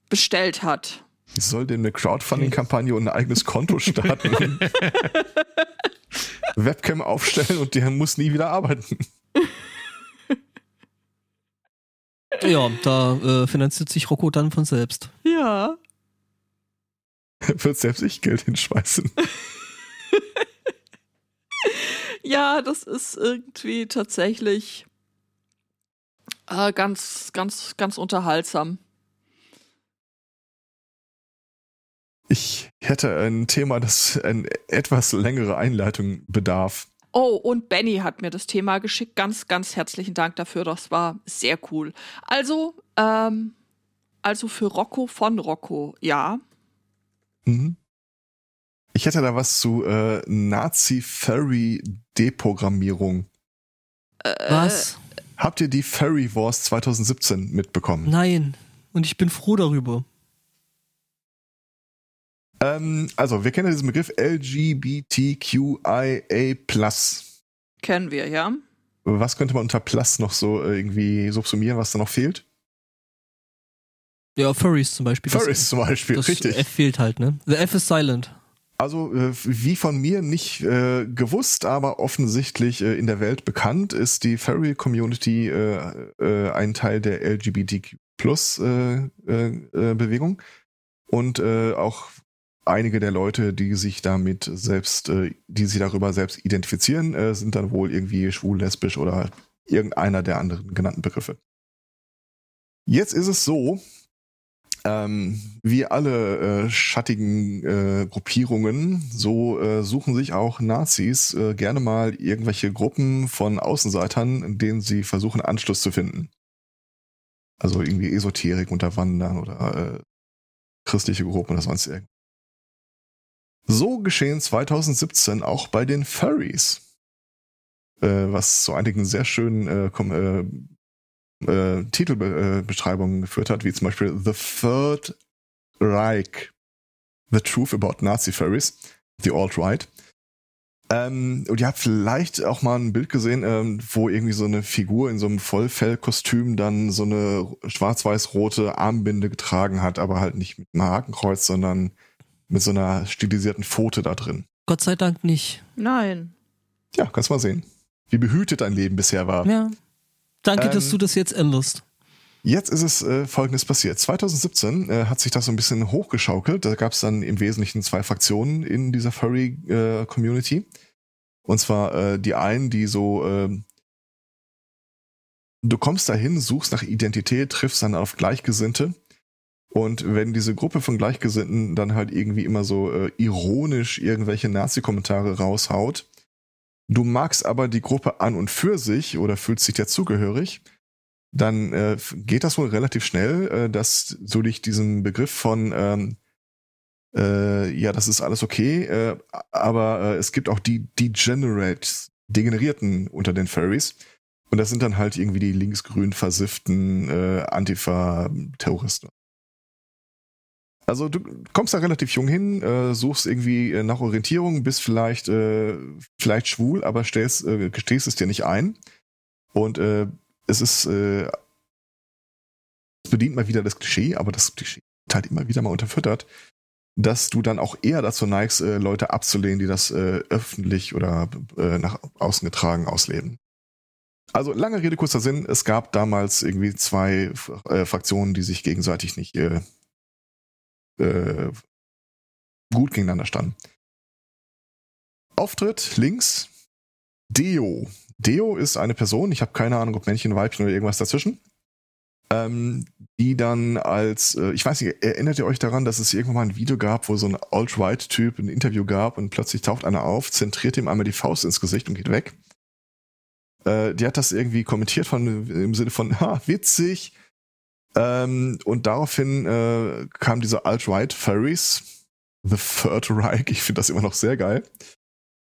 bestellt hat. Ich soll denn eine Crowdfunding-Kampagne und ein eigenes Konto starten. Webcam aufstellen und der muss nie wieder arbeiten. Ja, da äh, finanziert sich Rocco dann von selbst. Ja. Wird selbst ich Geld hinschmeißen. ja, das ist irgendwie tatsächlich äh, ganz, ganz, ganz unterhaltsam. Ich hätte ein Thema, das eine etwas längere Einleitung bedarf. Oh, und Benny hat mir das Thema geschickt. Ganz, ganz herzlichen Dank dafür. Das war sehr cool. Also, ähm, also für Rocco von Rocco, ja. Mhm. Ich hätte da was zu äh, Nazi-Furry-Deprogrammierung. Äh, was? Habt ihr die Furry Wars 2017 mitbekommen? Nein. Und ich bin froh darüber. Ähm, also, wir kennen diesen Begriff LGBTQIA. Kennen wir, ja. Was könnte man unter Plus noch so irgendwie subsumieren, was da noch fehlt? Ja, Furries zum Beispiel. Furries das, zum Beispiel, das richtig. F fehlt halt, ne? The F is silent. Also, äh, wie von mir nicht äh, gewusst, aber offensichtlich äh, in der Welt bekannt, ist die Furry-Community äh, äh, ein Teil der LGBTQ-Plus-Bewegung. Äh, und auch einige der Leute, die sich damit selbst, äh, die sich darüber selbst identifizieren, äh, sind dann wohl irgendwie schwul, lesbisch oder irgendeiner der anderen genannten Begriffe. Jetzt ist es so, ähm, wie alle äh, schattigen äh, Gruppierungen, so äh, suchen sich auch Nazis äh, gerne mal irgendwelche Gruppen von Außenseitern, in denen sie versuchen, Anschluss zu finden. Also irgendwie Esoterik unterwandern oder äh, christliche Gruppen oder sonst irgendwas. So geschehen 2017 auch bei den Furries. Äh, was zu einigen sehr schönen äh, äh, äh Titelbeschreibungen geführt hat, wie zum Beispiel The Third Reich, The Truth About Nazi Furries, The Alt-Right. Ähm, und ihr habt vielleicht auch mal ein Bild gesehen, ähm, wo irgendwie so eine Figur in so einem Vollfellkostüm dann so eine schwarz-weiß-rote Armbinde getragen hat, aber halt nicht mit einem Hakenkreuz, sondern mit so einer stilisierten Pfote da drin. Gott sei Dank nicht. Nein. Ja, kannst mal sehen, wie behütet dein Leben bisher war. Ja. Danke, ähm, dass du das jetzt änderst. Jetzt ist es äh, folgendes passiert. 2017 äh, hat sich das so ein bisschen hochgeschaukelt. Da gab es dann im Wesentlichen zwei Fraktionen in dieser Furry-Community. Äh, Und zwar äh, die einen, die so, äh, du kommst dahin, suchst nach Identität, triffst dann auf Gleichgesinnte und wenn diese Gruppe von Gleichgesinnten dann halt irgendwie immer so äh, ironisch irgendwelche Nazi-Kommentare raushaut, du magst aber die Gruppe an und für sich oder fühlst dich dazugehörig, dann äh, geht das wohl relativ schnell, äh, dass du dich diesem Begriff von ähm, äh, ja, das ist alles okay, äh, aber äh, es gibt auch die Degenerates, Degenerierten unter den Furries. Und das sind dann halt irgendwie die linksgrün versifften äh, Antifa-Terroristen. Also du kommst da relativ jung hin, äh, suchst irgendwie äh, nach Orientierung, bist vielleicht äh, vielleicht schwul, aber stellst, äh, gestehst es dir nicht ein. Und äh, es ist äh, es bedient mal wieder das Klischee, aber das Klischee wird halt immer wieder mal unterfüttert, dass du dann auch eher dazu neigst, äh, Leute abzulehnen, die das äh, öffentlich oder äh, nach außen getragen ausleben. Also lange Rede, kurzer Sinn, es gab damals irgendwie zwei äh, Fraktionen, die sich gegenseitig nicht äh, äh, gut gegeneinander standen. Auftritt links Deo. Deo ist eine Person, ich habe keine Ahnung, ob Männchen, Weibchen oder irgendwas dazwischen, ähm, die dann als, äh, ich weiß nicht, erinnert ihr euch daran, dass es irgendwann mal ein Video gab, wo so ein Alt-Right-Typ ein Interview gab und plötzlich taucht einer auf, zentriert ihm einmal die Faust ins Gesicht und geht weg? Äh, die hat das irgendwie kommentiert von, im Sinne von, ha, witzig, ähm, und daraufhin äh, kamen diese Alt-Right-Furries, The Third Reich. Ich finde das immer noch sehr geil.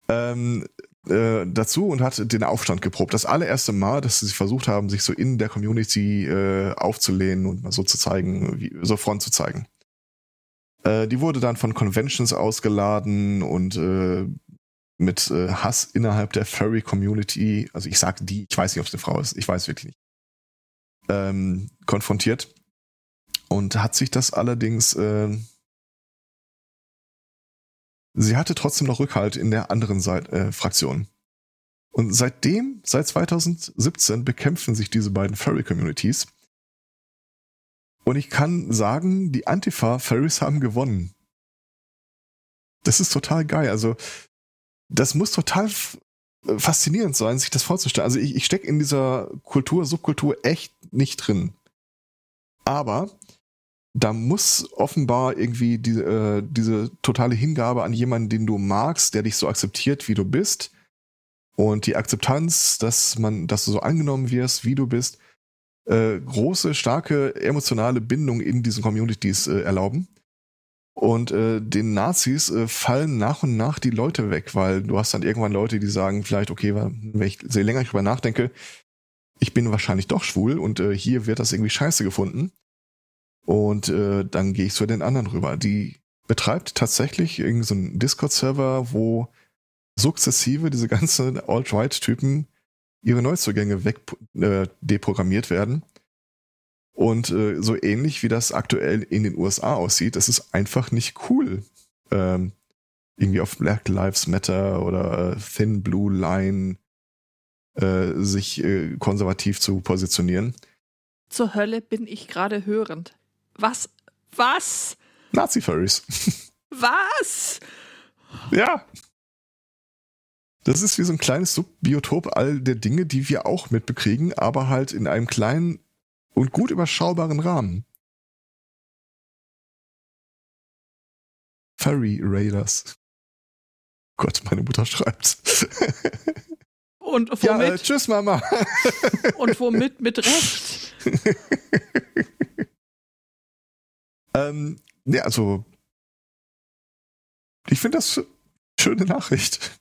Ähm, äh, dazu und hat den Aufstand geprobt. Das allererste Mal, dass sie versucht haben, sich so in der Community äh, aufzulehnen und mal so zu zeigen, wie, so Front zu zeigen. Äh, die wurde dann von Conventions ausgeladen und äh, mit äh, Hass innerhalb der Furry Community, also ich sag die, ich weiß nicht, ob es eine Frau ist, ich weiß wirklich nicht, ähm, konfrontiert. Und hat sich das allerdings, äh, sie hatte trotzdem noch Rückhalt in der anderen Seite, äh, Fraktion. Und seitdem, seit 2017, bekämpfen sich diese beiden Furry-Communities. Und ich kann sagen, die Antifa-Furries haben gewonnen. Das ist total geil. Also, das muss total faszinierend sein, sich das vorzustellen. Also, ich, ich stecke in dieser Kultur, Subkultur echt nicht drin. Aber da muss offenbar irgendwie die, äh, diese totale Hingabe an jemanden, den du magst, der dich so akzeptiert, wie du bist, und die Akzeptanz, dass man, dass du so angenommen wirst, wie du bist, äh, große, starke emotionale Bindung in diesen Communities äh, erlauben. Und äh, den Nazis äh, fallen nach und nach die Leute weg, weil du hast dann irgendwann Leute, die sagen vielleicht, okay, wenn ich sehr länger drüber nachdenke, ich bin wahrscheinlich doch schwul und äh, hier wird das irgendwie scheiße gefunden. Und äh, dann gehe ich zu den anderen rüber. Die betreibt tatsächlich irgendeinen so Discord-Server, wo sukzessive diese ganzen Alt-Right-Typen ihre Neuzugänge weg äh, deprogrammiert werden. Und äh, so ähnlich wie das aktuell in den USA aussieht, das ist einfach nicht cool. Ähm, irgendwie auf Black Lives Matter oder äh, Thin Blue Line äh, sich äh, konservativ zu positionieren. Zur Hölle bin ich gerade hörend. Was? Was? Nazi-Furries. Was? ja. Das ist wie so ein kleines Subbiotop all der Dinge, die wir auch mitbekriegen, aber halt in einem kleinen und gut überschaubaren Rahmen. Furry Raiders. Gott, meine Mutter schreibt. Und womit? Ja, äh, tschüss, Mama. und womit mit Recht? ähm, ja, also ich finde das schöne Nachricht.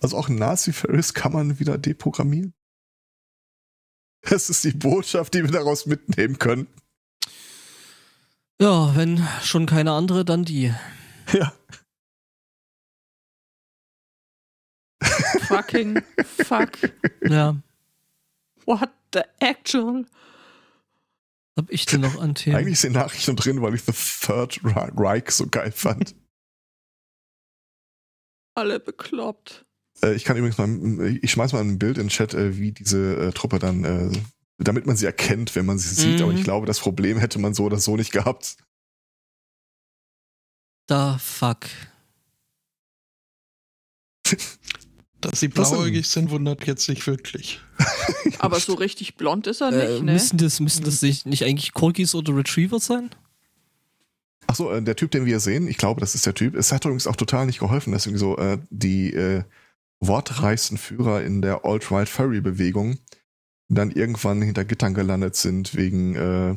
Also auch Nazi-Ferris kann man wieder deprogrammieren. Das ist die Botschaft, die wir daraus mitnehmen können. Ja, wenn schon keine andere, dann die. Ja. Fucking fuck. Ja. What the actual? Was hab ich denn noch an Themen? Eigentlich sind Nachrichten drin, weil ich The Third Reich so geil fand. Alle bekloppt. Äh, ich kann übrigens mal, ich schmeiß mal ein Bild in den Chat, äh, wie diese äh, Truppe dann, äh, damit man sie erkennt, wenn man sie sieht. Mhm. Aber ich glaube, das Problem hätte man so oder so nicht gehabt. Da fuck. Dass sie blauäugig sind, wundert jetzt nicht wirklich. Aber so richtig blond ist er Äh, nicht, ne? müssen das, müssen das nicht, nicht eigentlich Corgis oder Retrievers sein? Achso, äh, der Typ, den wir sehen, ich glaube, das ist der Typ. Es hat übrigens auch total nicht geholfen, dass irgendwie so äh, die äh, wortreichsten Führer in der Alt-Right-Furry-Bewegung dann irgendwann hinter Gittern gelandet sind wegen äh,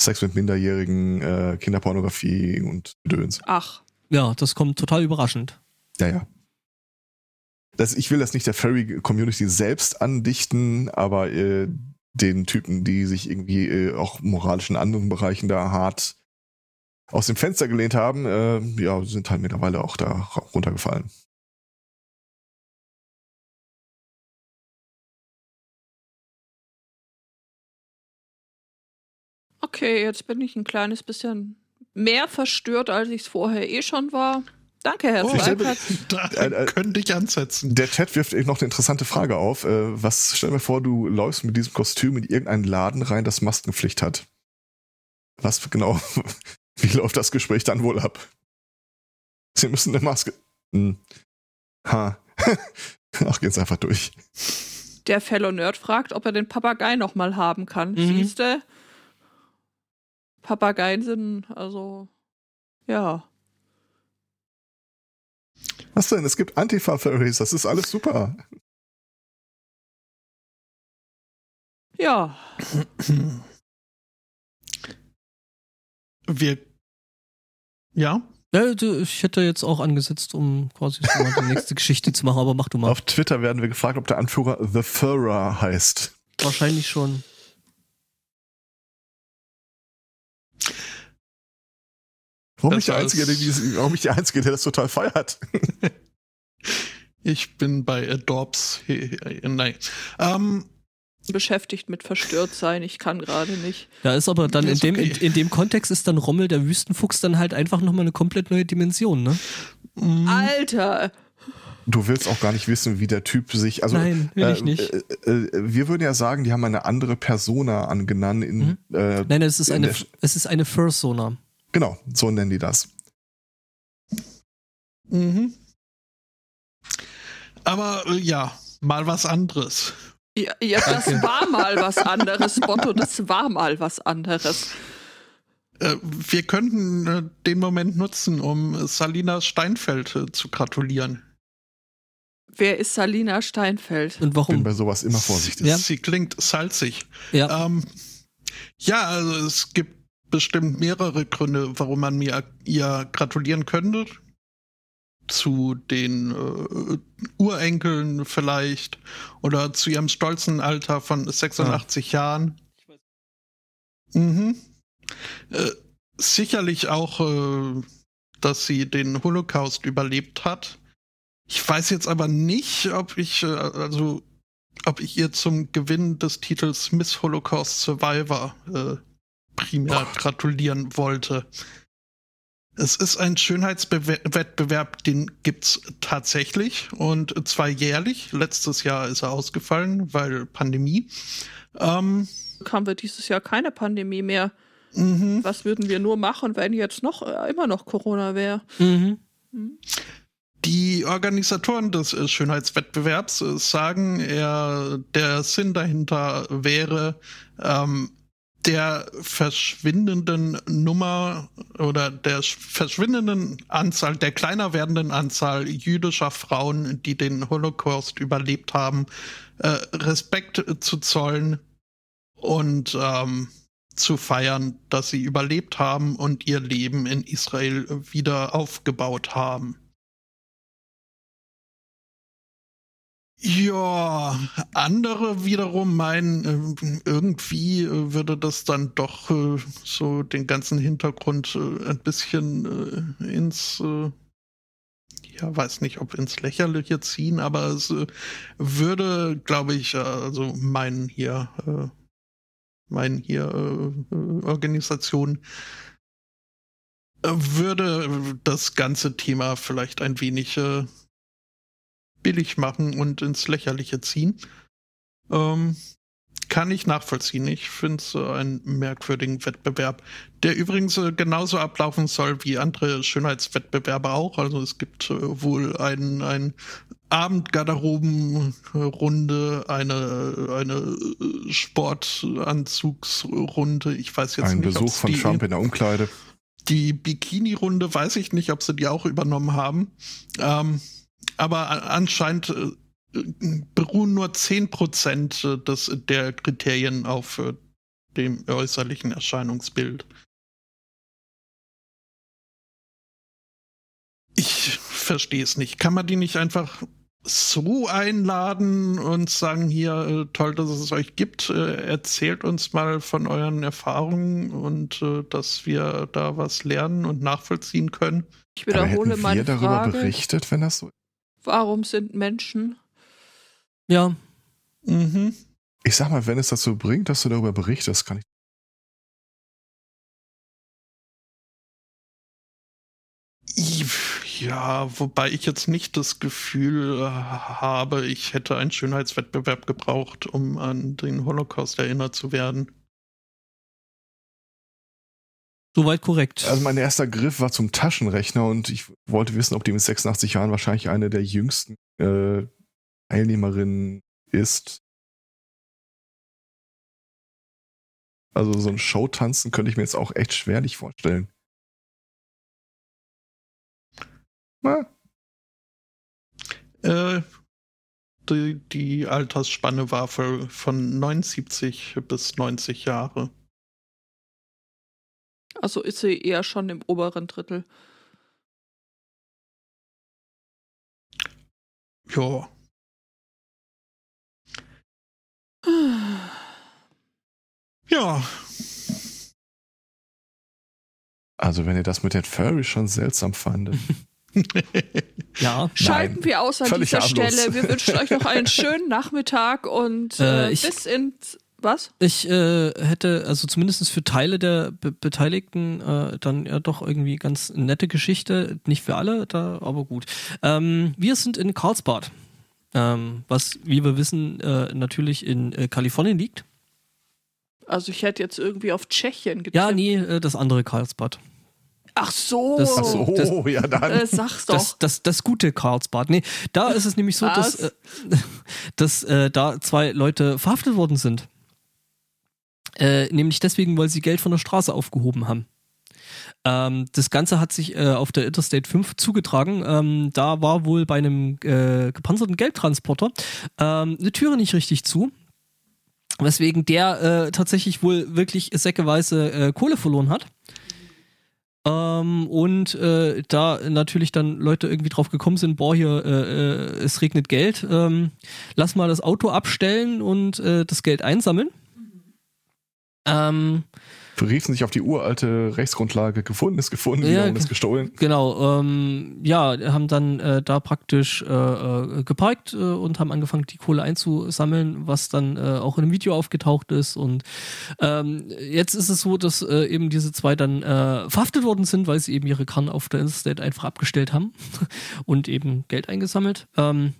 Sex mit Minderjährigen, äh, Kinderpornografie und Gedöns. Ach, Ja, das kommt total überraschend. Ja, ja. Das, ich will das nicht der Furry-Community selbst andichten, aber äh, den Typen, die sich irgendwie äh, auch moralisch in anderen Bereichen da hart aus dem Fenster gelehnt haben, äh, ja, sind halt mittlerweile auch da runtergefallen. Okay, jetzt bin ich ein kleines bisschen mehr verstört, als ich es vorher eh schon war. Danke, Herr Oh, da Äh, äh, könnte ich ansetzen. Der Chat wirft eben noch eine interessante Frage auf. Äh, was, stell dir vor, du läufst mit diesem Kostüm in irgendeinen Laden rein, das Maskenpflicht hat. Was genau, wie läuft das Gespräch dann wohl ab? Sie müssen eine Maske. Hm. Ha. Ach, geht's einfach durch. Der Fellow Nerd fragt, ob er den Papagei noch mal haben kann. Mhm. Siehste? Papageien sind, also, ja. Was denn? Es gibt Antifa-Furries, das ist alles super. Ja, Wir Ja? Ja, ich hätte jetzt auch angesetzt, um quasi so mal die nächste Geschichte zu machen, aber mach du mal. Auf Twitter werden wir gefragt, ob der Anführer The Furrer heißt. Wahrscheinlich schon. Warum ich, der Einzige, der es- dieses, warum ich der Einzige, der das total feiert? Ich bin bei Adorbs. Nein. Ähm, Beschäftigt mit verstört sein. Ich kann gerade nicht. Da ist aber dann in Ist dem, in, okay. in dem Kontext ist dann Rommel der Wüstenfuchs dann halt einfach nochmal eine komplett neue Dimension, ne? mm, Alter! Du willst auch gar nicht wissen, wie der Typ sich. Also, Nein, will ich äh, nicht. Äh, äh, wir würden ja sagen, die haben eine andere Persona angenannt. In, Mhm. äh, Nein, es ist in eine, der- es ist eine Fursona. Genau, so nennen die das. mhm. Aber äh, ja, mal was anderes. Ja, ja das war mal was anderes, Botto. Das war mal was anderes. Äh, wir könnten äh, den Moment nutzen, um Salina Steinfeld zu gratulieren. Wer ist Salina Steinfeld? Und Bin warum? bei sowas immer vorsichtig. Ja. Sie klingt salzig. Ja, Ähm, ja, also es gibt bestimmt mehrere Gründe, warum man mir ihr gratulieren könnte. Zu den äh, Urenkeln vielleicht oder zu ihrem stolzen Alter von 86 Jahren. Mhm. Äh, sicherlich auch, äh, dass sie den Holocaust überlebt hat. Ich weiß jetzt aber nicht, ob ich, äh, also ob ich ihr zum Gewinn des Titels Miss Holocaust Survivor äh, primär Gott. gratulieren wollte. Es ist ein Schönheitswettbewerb, den gibt's tatsächlich und zwar jährlich. Letztes Jahr ist er ausgefallen, weil Pandemie. Ähm, Haben wir dieses Jahr keine Pandemie mehr. mhm. Was würden wir nur machen, wenn jetzt noch äh, immer noch Corona wäre? mhm. Die Organisatoren des Schönheitswettbewerbs äh, sagen, er, der Sinn dahinter wäre, ähm, der verschwindenden Nummer oder der sch- verschwindenden Anzahl, der kleiner werdenden Anzahl jüdischer Frauen, die den Holocaust überlebt haben, äh, Respekt zu zollen und ähm, zu feiern, dass sie überlebt haben und ihr Leben in Israel wieder aufgebaut haben. Ja, andere wiederum meinen, äh, irgendwie äh, würde das dann doch äh, so den ganzen Hintergrund ein bisschen ins, ja, weiß nicht, ob ins Lächerliche ziehen, aber es würde, glaube ich, also meinen hier, meinen hier Organisation würde das ganze Thema vielleicht ein wenig billig machen und ins Lächerliche ziehen. Ähm, kann ich nachvollziehen. Ich finde es äh, einen merkwürdigen Wettbewerb, der übrigens äh, genauso ablaufen soll wie andere Schönheitswettbewerbe auch. Also es gibt äh, wohl ein, ein Abendgarderobenrunde, eine, eine Sportanzugsrunde. Ich weiß jetzt Ein nicht, Besuch ob's von die, Trump in der Umkleide. die Bikini-Runde weiß ich nicht, ob sie die auch übernommen haben. Ähm, aber anscheinend äh, beruhen nur 10% des, der Kriterien auf äh, dem äußerlichen Erscheinungsbild. Ich verstehe es nicht. Kann man die nicht einfach so einladen und sagen, hier, äh, toll, dass es euch gibt, äh, erzählt uns mal von euren Erfahrungen und äh, dass wir da was lernen und nachvollziehen können. Ich Aber wiederhole hätten meine wir darüber Frage. berichtet, wenn das so Warum sind Menschen Ja, Mhm. Ich sag mal, wenn es dazu bringt, dass du darüber berichtest, kann ich. Ja, wobei ich jetzt nicht das Gefühl äh, habe, ich hätte einen Schönheitswettbewerb gebraucht, um an den Holocaust erinnert zu werden. Soweit korrekt. Also mein erster Griff war zum Taschenrechner und ich wollte wissen, ob die mit 86 Jahren wahrscheinlich eine der jüngsten äh, Teilnehmerinnen ist. Also so ein Showtanzen könnte ich mir jetzt auch echt schwerlich vorstellen. Na, Äh, die, die Altersspanne war für, von 79 bis 90 Jahre. Also ist sie eher schon im oberen Drittel. Ja. Ja, Also, wenn ihr das mit den Furry schon seltsam fandet. Ja. Schalten Nein. wir aus an Völlig dieser harmlos. Stelle. Wir wünschen euch noch einen schönen Nachmittag und Äh, äh, bis ins. Was? Ich äh, hätte, also zumindest für Teile der Be Beteiligten, äh, dann ja doch irgendwie ganz nette Geschichte. Nicht für alle, da, aber gut. Ähm, wir sind in Karlsbad, ähm, was, wie wir wissen, äh, natürlich in äh, Kalifornien liegt. Also ich hätte jetzt irgendwie auf Tschechien getippt. Ja, nee, äh, das andere Karlsbad. Ach so. Das- Ach so, Das- ja dann. äh, sag's doch. Das, das, das gute Karlsbad. Nee, da ist es nämlich so, dass, Was? äh, dass äh, da zwei Leute verhaftet worden sind. Äh, nämlich deswegen, weil sie Geld von der Straße aufgehoben haben. Ähm, das Ganze hat sich äh, auf der Interstate 5 zugetragen. Ähm, da war wohl bei einem äh, gepanzerten Geldtransporter ähm, eine Türe nicht richtig zu. Weswegen der äh, tatsächlich wohl wirklich säckeweise äh, Kohle verloren hat. Ähm, und äh, da natürlich dann Leute irgendwie drauf gekommen sind, boah, hier, äh, äh, es regnet Geld, ähm, lass mal das Auto abstellen und äh, das Geld einsammeln. Ähm, Beriefen sich auf die uralte Rechtsgrundlage, gefunden ist gefunden, Ja, wiederum ist gestohlen. genau, ähm, ja, haben dann äh, da praktisch äh, äh, geparkt äh, und haben angefangen, die Kohle einzusammeln, was dann äh, auch in einem Video aufgetaucht ist. Und ähm, jetzt ist es so, dass äh, eben diese zwei dann verhaftet worden sind, weil sie eben ihre Karren auf der Interstate einfach abgestellt haben und eben Geld eingesammelt. Ähm,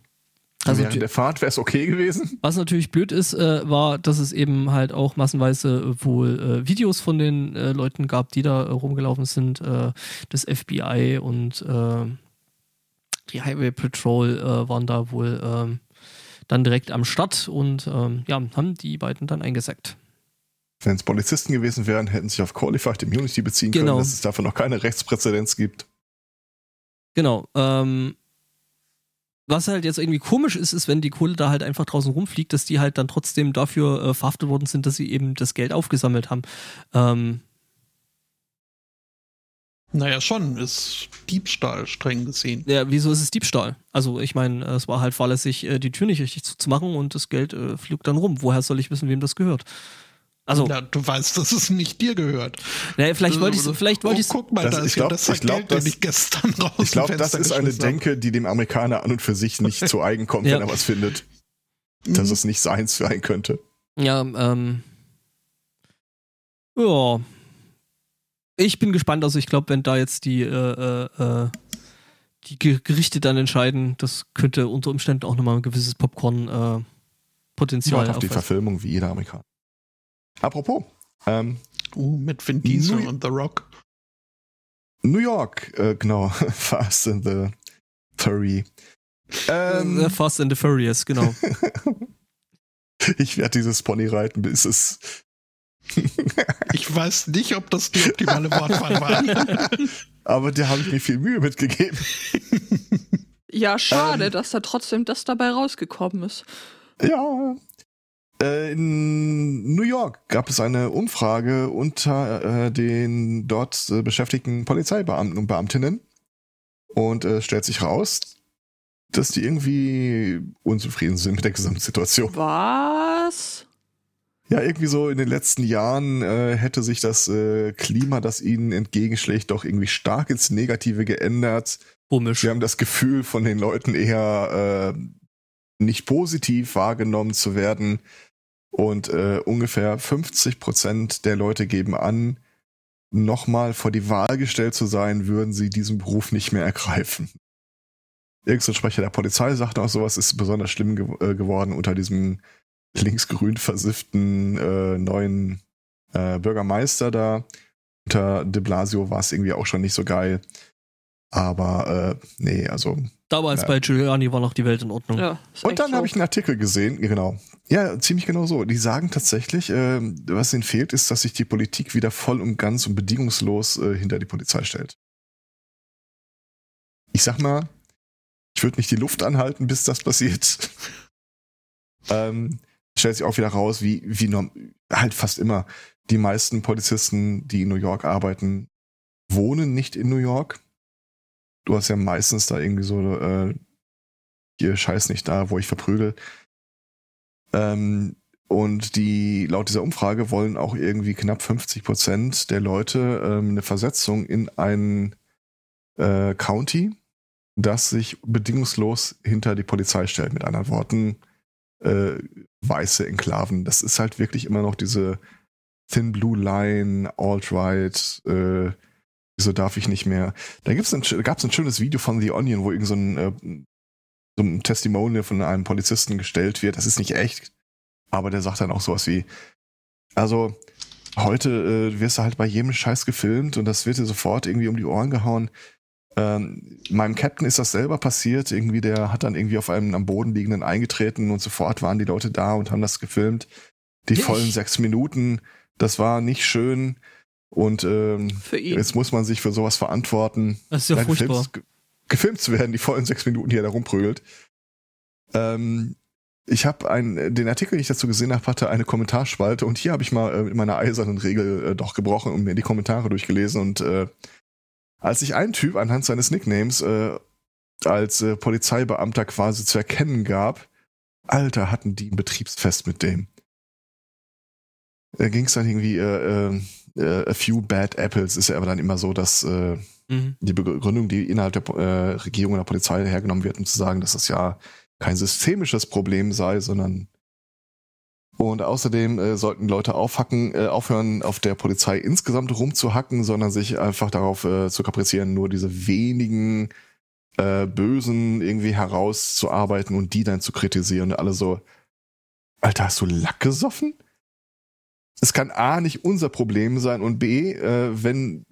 also Während der Fahrt wäre es okay gewesen. was natürlich blöd ist, äh, war, dass es eben halt auch massenweise äh, wohl äh, Videos von den äh, Leuten gab, die da äh, rumgelaufen sind. Äh, das FBI und die Highway Patrol waren da wohl ähm, dann direkt am Start und ähm, ja, haben die beiden dann eingesackt. Wenn es Polizisten gewesen wären, hätten sich auf Qualified Immunity beziehen Genau. können, dass es dafür noch keine Rechtspräzedenz gibt. Genau. Ähm, was halt jetzt irgendwie komisch ist, ist, wenn die Kohle da halt einfach draußen rumfliegt, dass die halt dann trotzdem dafür äh, verhaftet worden sind, dass sie eben das Geld aufgesammelt haben. Ähm, naja, schon, ist Diebstahl streng gesehen. Ja, wieso ist es Diebstahl? Also ich meine, es war halt fahrlässig, äh, die Tür nicht richtig zuzumachen und das Geld äh, flog dann rum. Woher soll ich wissen, wem das gehört? Also, Ja, du weißt, dass es nicht dir gehört. naja, vielleicht wollte ich vielleicht wollte oh, ich guck mal, Das- da ich ist glaub- ja das ich glaub, Geld, den das- ich gestern raus Ich glaube, das ist eine. Denke, die dem Amerikaner an und für sich nicht zu eigen kommt, Ja. wenn er was findet. Dass es nicht seins sein könnte. ja, ähm, ja, ich bin gespannt. Also ich glaube, wenn da jetzt die äh, äh, äh, die Ge- Gerichte dann entscheiden, das könnte unter Umständen auch nochmal ein gewisses Popcorn äh, Potenzial Wart auf die. Verfilmung wie jeder Amerikaner. Apropos, ähm, Uh, mit Vin Diesel New- und The Rock. New York, äh, genau, Fast and the Furry. Ähm, The Fast and the Furious, genau. ich werde dieses Pony reiten, bis es. Ich weiß nicht, ob das die optimale Wortwahl war. Aber da habe ich mir viel Mühe mitgegeben. Ja, schade, Ähm. dass da trotzdem das dabei rausgekommen ist. Ja. Äh, In New York gab es eine Umfrage unter äh, den dort äh, beschäftigten Polizeibeamten und Beamtinnen. Und äh, stellt sich raus, dass die irgendwie unzufrieden sind mit der Gesamtsituation. Was? Ja, irgendwie so in den letzten Jahren äh, hätte sich das äh, Klima, das ihnen entgegenschlägt, doch irgendwie stark ins Negative geändert. Komisch. Wir haben das Gefühl, von den Leuten eher nicht positiv wahrgenommen zu werden. Und äh, ungefähr 50 Prozent der Leute geben an, nochmal vor die Wahl gestellt zu sein, würden sie diesen Beruf nicht mehr ergreifen. Irgendein Sprecher der Polizei sagt auch, sowas ist besonders schlimm ge äh, geworden unter diesem linksgrün versifften äh, neuen äh, Bürgermeister da. Unter de Blasio war es irgendwie auch schon nicht so geil. Aber äh, nee, also. Damals Ja. bei Giuliani war noch die Welt in Ordnung. Ja, Und dann habe ich einen Artikel gesehen, genau. Ja, ziemlich genau so. Die sagen tatsächlich, äh, was ihnen fehlt, ist, dass sich die Politik wieder voll und ganz und bedingungslos äh, hinter die Polizei stellt. Ich sag mal, ich würde nicht die Luft anhalten, bis das passiert. ähm, stellt sich auch wieder raus, wie, wie halt fast immer die meisten Polizisten, die in New York arbeiten, wohnen nicht in New York. Du hast ja meistens da irgendwie so, äh, hier scheiß nicht da, wo ich verprügel. Ähm, und die, laut dieser Umfrage wollen auch irgendwie knapp 50 Prozent der Leute ähm, eine Versetzung in ein äh, County, das sich bedingungslos hinter die Polizei stellt. Mit anderen Worten, äh, weiße Enklaven. Das ist halt wirklich immer noch diese Thin Blue Line, Alt-Right, äh, wieso darf ich nicht mehr? Da gibt's ein, gab es ein schönes Video von The Onion, wo irgend so ein, äh, so ein Testimonial von einem Polizisten gestellt wird. Das ist nicht echt, aber der sagt dann auch sowas wie, also heute äh, wirst du halt bei jedem Scheiß gefilmt und das wird dir sofort irgendwie um die Ohren gehauen. Ähm, meinem Captain ist das selber passiert. Irgendwie, der hat dann irgendwie auf einem am Boden liegenden eingetreten und sofort waren die Leute da und haben das gefilmt. Die Ja, vollen sechs Minuten, das war nicht schön. Und ähm, jetzt muss man sich für sowas verantworten. Das ist ja Ja, furchtbar. ge- gefilmt zu werden, die vollen sechs Minuten, die er da rumprügelt. Ähm, ich habe einen, den Artikel, den ich dazu gesehen habe, hatte eine Kommentarspalte und hier habe ich mal äh, mit meiner eisernen Regel äh, doch gebrochen und mir die Kommentare durchgelesen und äh, als sich ein Typ anhand seines Nicknames äh, als äh, Polizeibeamter quasi zu erkennen gab, Alter, hatten die ein Betriebsfest mit dem. Da ging es dann irgendwie äh, äh, äh, a few bad apples, ist ja aber dann immer so, dass äh, Mhm. die Begründung, die innerhalb der äh, Regierung oder Polizei hergenommen wird, um zu sagen, dass das ja kein systemisches Problem sei, sondern und außerdem äh, sollten Leute aufhacken, äh, aufhören, auf der Polizei insgesamt rumzuhacken, sondern sich einfach darauf äh, zu kaprizieren, nur diese wenigen äh, Bösen irgendwie herauszuarbeiten und die dann zu kritisieren. Und alle so, Alter, hast du Lack gesoffen? Es kann A nicht unser Problem sein und B, äh, wenn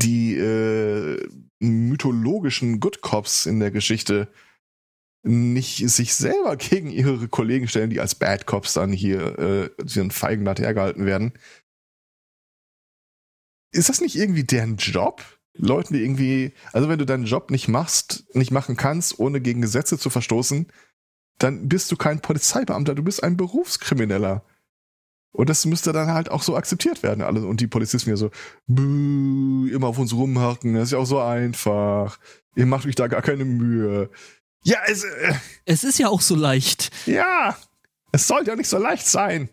die äh, mythologischen Good Cops in der Geschichte nicht sich selber gegen ihre Kollegen stellen, die als Bad Cops dann hier äh, ihren Feigenblatt hergehalten werden. Ist das nicht irgendwie deren Job? Leuten, die irgendwie, also wenn du deinen Job nicht machst, nicht machen kannst, ohne gegen Gesetze zu verstoßen, dann bist du kein Polizeibeamter, du bist ein Berufskrimineller. Und das müsste dann halt auch so akzeptiert werden. Alle. Und die Polizisten mir so, Buh, immer auf uns rumhacken, das ist ja auch so einfach. Ihr macht euch da gar keine Mühe. Ja, es, äh, Es ist ja auch so leicht. ja, es sollte ja nicht so leicht sein.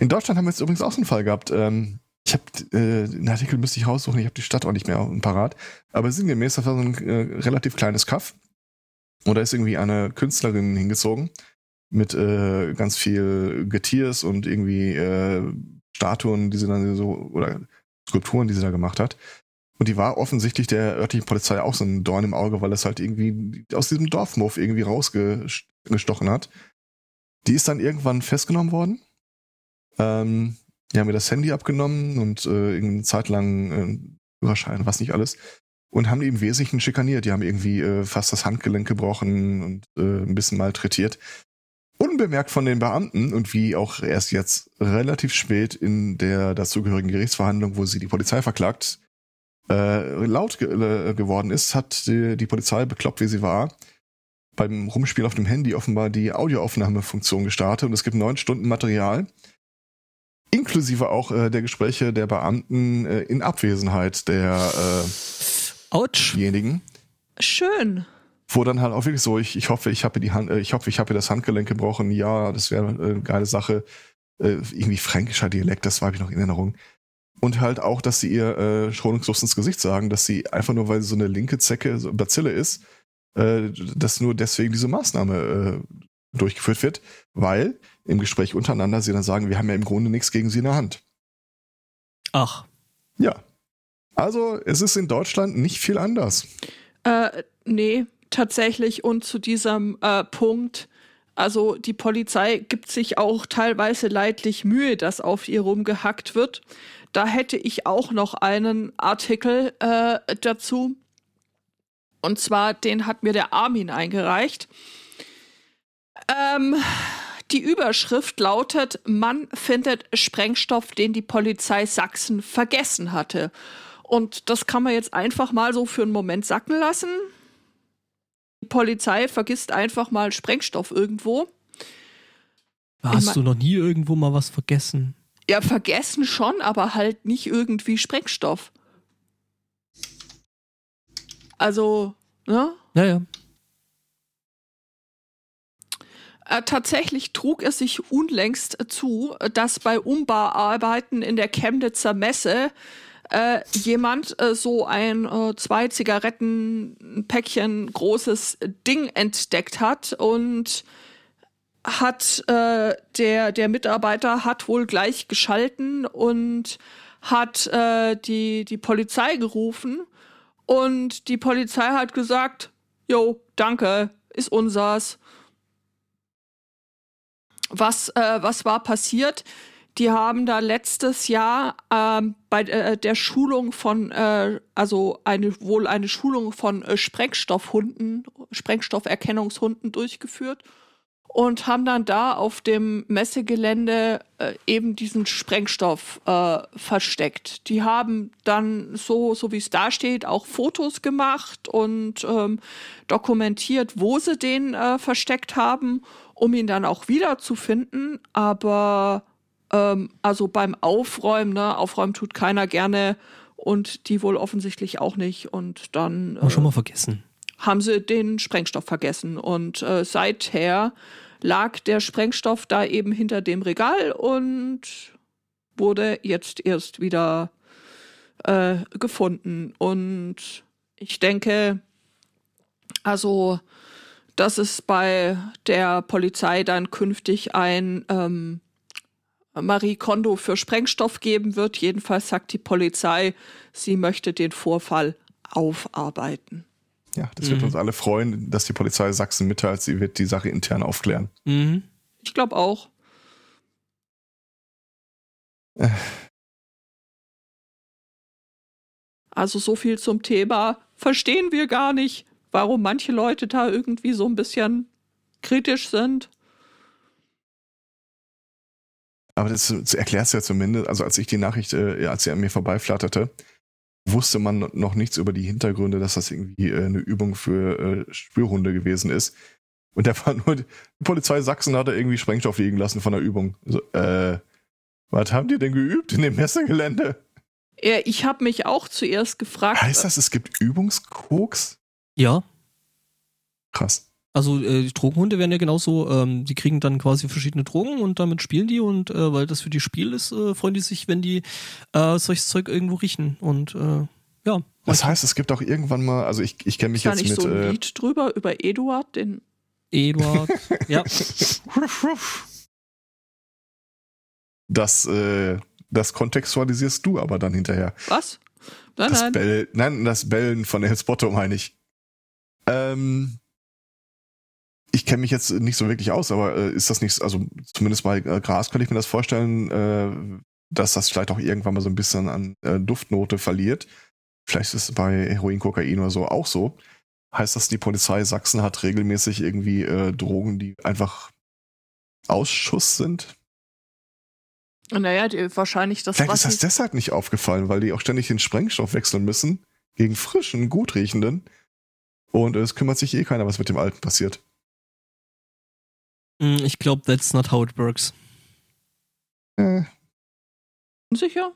In Deutschland haben wir jetzt übrigens auch so einen Fall gehabt. Ähm, ich habe äh, den Artikel müsste ich raussuchen, ich habe die Stadt auch nicht mehr parat. Aber sinngemäß, das war so ein äh, relativ kleines Kaff. Und da ist irgendwie eine Künstlerin hingezogen mit äh, ganz viel Getiers und irgendwie äh, Statuen, die sie dann so, oder Skulpturen, die sie da gemacht hat. Und die war offensichtlich der örtlichen Polizei auch so ein Dorn im Auge, weil das halt irgendwie aus diesem Dorfmuff irgendwie rausgestochen hat. Die ist dann irgendwann festgenommen worden. Ähm, die haben mir das Handy abgenommen und äh, eine Zeit lang äh, Führerschein, was nicht alles. Und haben die im Wesentlichen schikaniert. Die haben irgendwie äh, fast das Handgelenk gebrochen und äh, ein bisschen malträtiert. Unbemerkt von den Beamten und wie auch erst jetzt relativ spät in der dazugehörigen Gerichtsverhandlung, wo sie die Polizei verklagt, äh, laut ge äh, geworden ist, hat die, die Polizei, bekloppt wie sie war, beim Rumspiel auf dem Handy offenbar die Audioaufnahmefunktion gestartet und es gibt neun Stunden Material, inklusive auch äh, der Gespräche der Beamten äh, in Abwesenheit Autsch. derjenigen, Schön. Wo dann halt auch wirklich so, ich, ich hoffe, ich habe die Hand, äh, ich hoffe, ich habe das Handgelenk gebrochen, ja, das wäre äh, eine geile Sache. Äh, irgendwie fränkischer Dialekt, das war ich noch in Erinnerung. Und halt auch, dass sie ihr äh, schonungslos ins Gesicht sagen, dass sie einfach nur, weil sie so eine linke Zecke, so Bazille ist, äh, dass nur deswegen diese Maßnahme äh, durchgeführt wird, weil im Gespräch untereinander sie dann sagen, wir haben ja im Grunde nichts gegen sie in der Hand. Ach. Ja. Also, es ist in Deutschland nicht viel anders. Äh, nee, tatsächlich. Und zu diesem äh, Punkt, also die Polizei gibt sich auch teilweise leidlich Mühe, dass auf ihr rumgehackt wird. Da hätte ich auch noch einen Artikel äh, dazu. Und zwar, den hat mir der Armin eingereicht. Ähm, die Überschrift lautet, Mann findet Sprengstoff, den die Polizei Sachsen vergessen hatte. Und das kann man jetzt einfach mal so für einen Moment sacken lassen. Die Polizei vergisst einfach mal Sprengstoff irgendwo. Hast mein- du noch nie irgendwo mal was vergessen? Ja, vergessen schon, aber halt nicht irgendwie Sprengstoff. Also, ne? Ja, ja. Äh, tatsächlich trug es sich unlängst zu, dass bei Umbauarbeiten in der Chemnitzer Messe äh, jemand äh, so ein äh, zwei Zigaretten Päckchen großes Ding entdeckt hat und hat äh, der der Mitarbeiter hat wohl gleich geschalten und hat äh, die die Polizei gerufen und die Polizei hat gesagt, jo, danke, ist unsers was, äh, was war passiert? Die haben da letztes Jahr ähm, bei äh, der Schulung von, äh, also eine, wohl eine Schulung von äh, Sprengstoffhunden, Sprengstofferkennungshunden durchgeführt und haben dann da auf dem Messegelände äh, eben diesen Sprengstoff äh, versteckt. Die haben dann so, so wie es da steht, auch Fotos gemacht und ähm, dokumentiert, wo sie den äh, versteckt haben, um ihn dann auch wiederzufinden. Aber ähm, also beim Aufräumen, ne, aufräumen tut keiner gerne und die wohl offensichtlich auch nicht. Und dann Haben wir schon äh, mal vergessen. haben sie den Sprengstoff vergessen. Und äh, seither lag der Sprengstoff da eben hinter dem Regal und wurde jetzt erst wieder äh, gefunden. Und ich denke, also, dass es bei der Polizei dann künftig ein ähm, Marie Kondo für Sprengstoff geben wird. Jedenfalls sagt die Polizei, sie möchte den Vorfall aufarbeiten. Ja, das wird Mhm. uns alle freuen, dass die Polizei Sachsen mitteilt, sie wird die Sache intern aufklären. Mhm. Ich glaube auch. Äh. Also so viel zum Thema. Verstehen wir gar nicht, warum manche Leute da irgendwie so ein bisschen kritisch sind. Aber das, das erklärt es ja zumindest, also als ich die Nachricht, äh, als sie an mir vorbeiflatterte, wusste man noch nichts über die Hintergründe, dass das irgendwie äh, eine Übung für äh, Spürhunde gewesen ist. Und der war nur, die Polizei Sachsen hat da irgendwie Sprengstoff liegen lassen von der Übung. So, äh, was haben die denn geübt in dem Messegelände? Ja, ich habe mich auch zuerst gefragt. Heißt das, es gibt Übungskoks? Ja, Krass. Also äh, die Drogenhunde werden ja genauso, ähm, die kriegen dann quasi verschiedene Drogen und damit spielen die und äh, weil das für die Spiel ist, äh, freuen die sich, wenn die äh, solches Zeug irgendwo riechen und äh, ja. Das heißt, es gibt auch irgendwann mal, also ich, ich kenne mich ist da jetzt nicht mit. so ein äh, Lied drüber über Eduard, den Eduard, ja. das, äh, das kontextualisierst du aber dann hinterher. was? Nein, das nein. Bell, nein, das Bellen von El Spotto meine ich. Ähm, ich kenne mich jetzt nicht so wirklich aus, aber äh, ist das nicht, also zumindest bei äh, Gras könnte ich mir das vorstellen, äh, dass das vielleicht auch irgendwann mal so ein bisschen an äh, Duftnote verliert. Vielleicht ist es bei Heroin, Kokain oder so auch so. Heißt das, die Polizei Sachsen hat regelmäßig irgendwie äh, Drogen, die einfach Ausschuss sind? Naja, die, wahrscheinlich das, Vielleicht ist das deshalb nicht aufgefallen, weil die auch ständig den Sprengstoff wechseln müssen gegen frischen, gut riechenden. Und es kümmert sich eh keiner, was mit dem Alten passiert. Mm, Ich glaube, that's not how it works. Äh, sicher.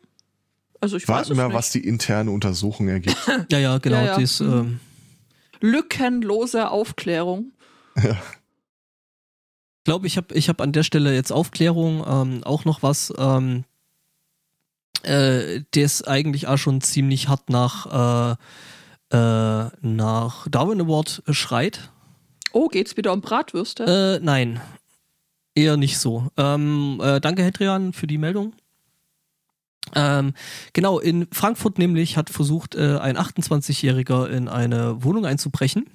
Also ich weiß warten es wir, nicht. was die interne Untersuchung ergibt. Ja, ja, genau. Ja, ja. Mhm. ähm, Lückenlose Aufklärung. ja. Ich glaube, ich habe ich hab an der Stelle jetzt Aufklärung ähm, auch noch was, ähm, äh, das eigentlich auch schon ziemlich hart nach, äh, äh, nach Darwin Award schreit. Oh, geht's wieder um Bratwürste? Äh, nein, eher nicht so. Ähm, äh, danke, Hedrian, für die Meldung. Ähm, genau, in Frankfurt nämlich hat versucht, äh, ein 28-Jähriger in eine Wohnung einzubrechen.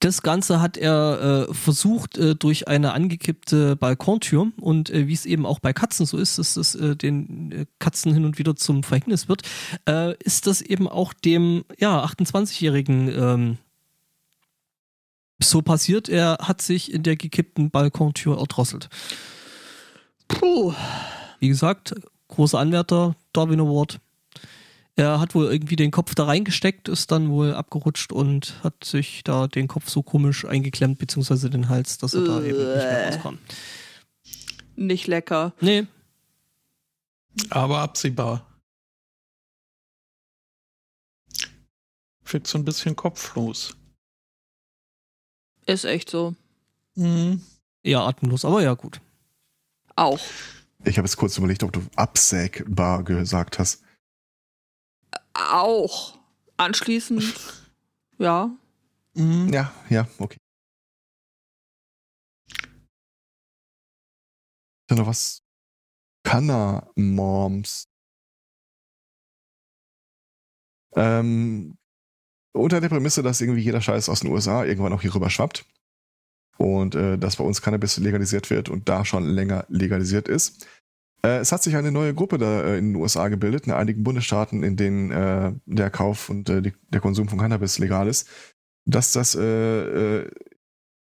Das Ganze hat er äh, versucht äh, durch eine angekippte Balkontür und äh, wie es eben auch bei Katzen so ist, dass es äh, den äh, Katzen hin und wieder zum Verhängnis wird, äh, ist das eben auch dem ja 28-Jährigen ähm, so passiert. Er hat sich in der gekippten Balkontür erdrosselt. Puh. Wie gesagt, großer Anwärter, Darwin Award. Er hat wohl irgendwie den Kopf da reingesteckt, ist dann wohl abgerutscht und hat sich da den Kopf so komisch eingeklemmt, beziehungsweise den Hals, dass er da eben nicht mehr rauskam. nicht lecker. Nee, Aber absehbar. Wirkt so ein bisschen kopflos. Ist echt so. Mhm. eher atemlos, aber ja, gut. Auch. Ich habe jetzt kurz überlegt, ob du absägbar gesagt hast. Auch. Anschließend, ja. Mhm. Ja, ja, okay. Dann noch was? Kanna Moms. Ähm, unter der Prämisse, dass irgendwie jeder Scheiß aus den USA irgendwann auch hier rüber schwappt und äh, dass bei uns Cannabis legalisiert wird und da schon länger legalisiert ist. Äh, es hat sich eine neue Gruppe da äh, in den USA gebildet, in einigen Bundesstaaten, in denen äh, der Kauf und äh, die, der Konsum von Cannabis legal ist, dass das äh, äh,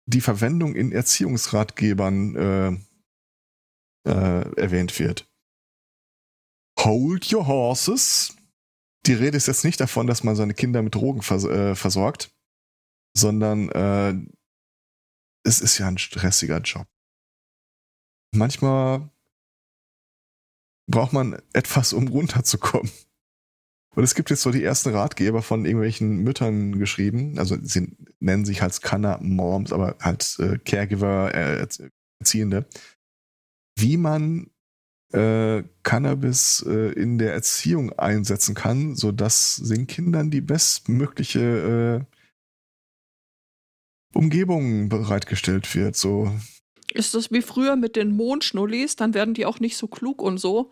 die Verwendung in Erziehungsratgebern äh, äh, erwähnt wird. Hold your horses. Die Rede ist jetzt nicht davon, dass man seine Kinder mit Drogen vers äh, versorgt, sondern äh, es ist ja ein stressiger Job. Manchmal braucht man etwas, um runterzukommen. Und es gibt jetzt so die ersten Ratgeber von irgendwelchen Müttern geschrieben. Also sie nennen sich halt Scanner Moms, aber halt äh, Caregiver, äh, Erziehende. Wie man äh, Cannabis äh, in der Erziehung einsetzen kann, sodass den Kindern die bestmögliche äh, Umgebung bereitgestellt wird. So, Ist das wie früher mit den Mondschnullis? Dann werden die auch nicht so klug und so.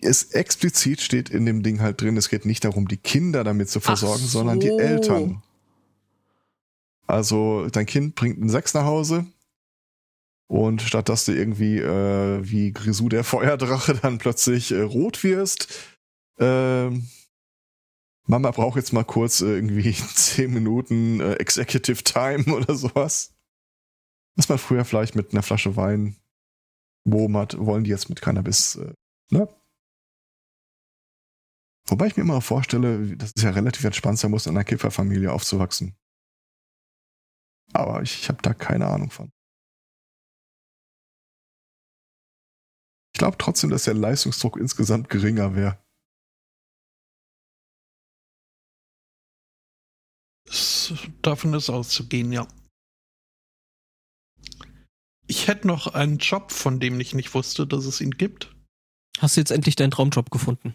es explizit steht in dem Ding halt drin, es geht nicht darum, die Kinder damit zu versorgen, Ach sondern die so. Eltern. Also dein Kind bringt einen Sechs nach Hause und statt dass du irgendwie äh, wie Grisou der Feuerdrache dann plötzlich äh, rot wirst, ähm, Mama braucht jetzt mal kurz äh, irgendwie zehn Minuten äh, Executive Time oder sowas. Was man früher vielleicht mit einer Flasche Wein wohm hat, wollen die jetzt mit Cannabis, äh, ne? Wobei ich mir immer vorstelle, dass es ja relativ entspannt sein muss, in einer Kifferfamilie aufzuwachsen. Aber ich, ich habe da keine Ahnung von. Ich glaube trotzdem, dass der Leistungsdruck insgesamt geringer wäre. Davon ist auszugehen, ja. Ich hätte noch einen Job, von dem ich nicht wusste, dass es ihn gibt. Hast du jetzt endlich deinen Traumjob gefunden?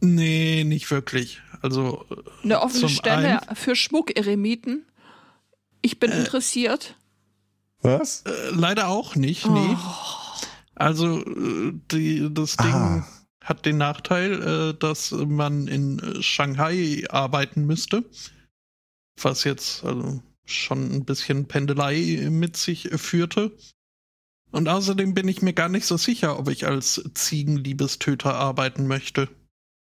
Nee, nicht wirklich. Also, äh, Eine offene Stelle einen- für Schmuckeremiten. Ich bin Äh. interessiert. Was? äh, leider auch nicht, nee. Also, äh, die, das Ding Ah. hat den Nachteil, äh, dass man in äh, Shanghai arbeiten müsste. Was jetzt also schon ein bisschen Pendelei mit sich führte. Und außerdem bin ich mir gar nicht so sicher, ob ich als Ziegenliebestöter arbeiten möchte.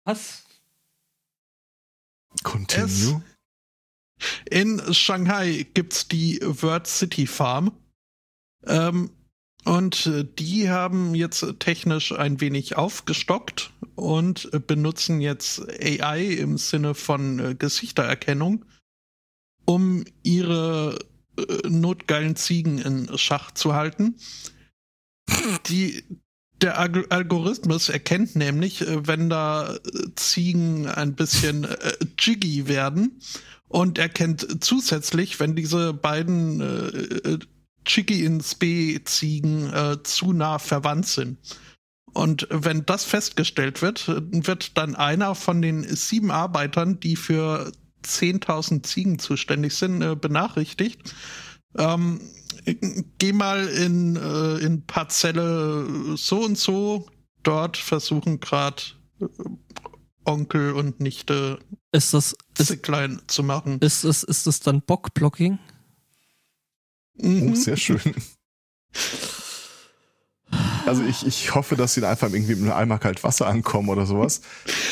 Was? Continue. In Shanghai gibt's die Word City Farm. Ähm, und äh, die haben jetzt technisch ein wenig aufgestockt und äh, benutzen jetzt AI im Sinne von äh, Gesichtererkennung, um ihre notgeilen Ziegen in Schach zu halten. Die, der Alg Algorithmus erkennt nämlich, wenn da Ziegen ein bisschen jiggy werden und erkennt zusätzlich, wenn diese beiden äh, äh, Chicky ins B-Ziegen äh, zu nah verwandt sind. Und wenn das festgestellt wird, äh, wird dann einer von den sieben Arbeitern, die für 10.000 Ziegen zuständig sind, äh, benachrichtigt. Ähm, geh mal in, äh, in Parzelle so und so. Dort versuchen gerade Onkel und Nichte Ist das, ist, Zicklein zu machen. ist das, ist das dann Bockblocking? Oh, Mhm. sehr schön. Also ich, ich hoffe, dass sie da einfach irgendwie mit einem Eimer kalt Wasser ankommen oder sowas.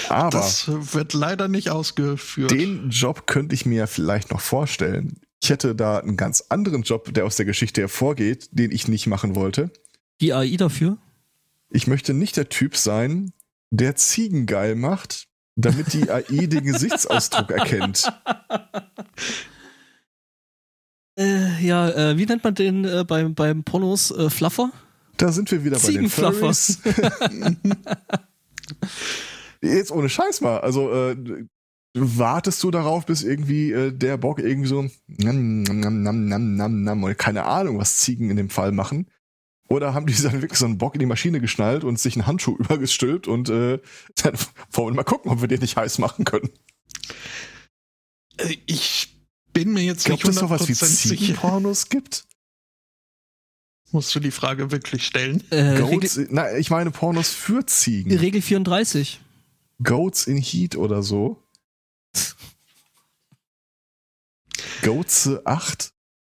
Aber Das wird leider nicht ausgeführt. den Job könnte ich mir vielleicht noch vorstellen. Ich hätte da einen ganz anderen Job, der aus der Geschichte hervorgeht, den ich nicht machen wollte. Die AI dafür? Ich möchte nicht der Typ sein, der Ziegen geil macht, damit die AI den Gesichtsausdruck erkennt. Äh, ja, äh, wie nennt man den äh, beim, beim Pornos? Äh, Fluffer? Da sind wir wieder bei den. Furries. Jetzt ohne Scheiß mal. Also äh, wartest du darauf, bis irgendwie äh, der Bock irgendwie so nam, nam, nam, nam, nam, nam, nam, oder keine Ahnung, was Ziegen in dem Fall machen? Oder haben die dann wirklich so einen Bock in die Maschine geschnallt und sich einen Handschuh übergestülpt und äh, dann wollen wir mal gucken, ob wir den nicht heiß machen können. Äh, Ich bin mir jetzt Glaubt nicht es sowas wie 100%. Ziegenpornos gibt? Musst du die Frage wirklich stellen? Äh, Regel, Goats, na, ich meine Pornos für Ziegen. Regel 34. Goats in Heat oder so. Goats 8?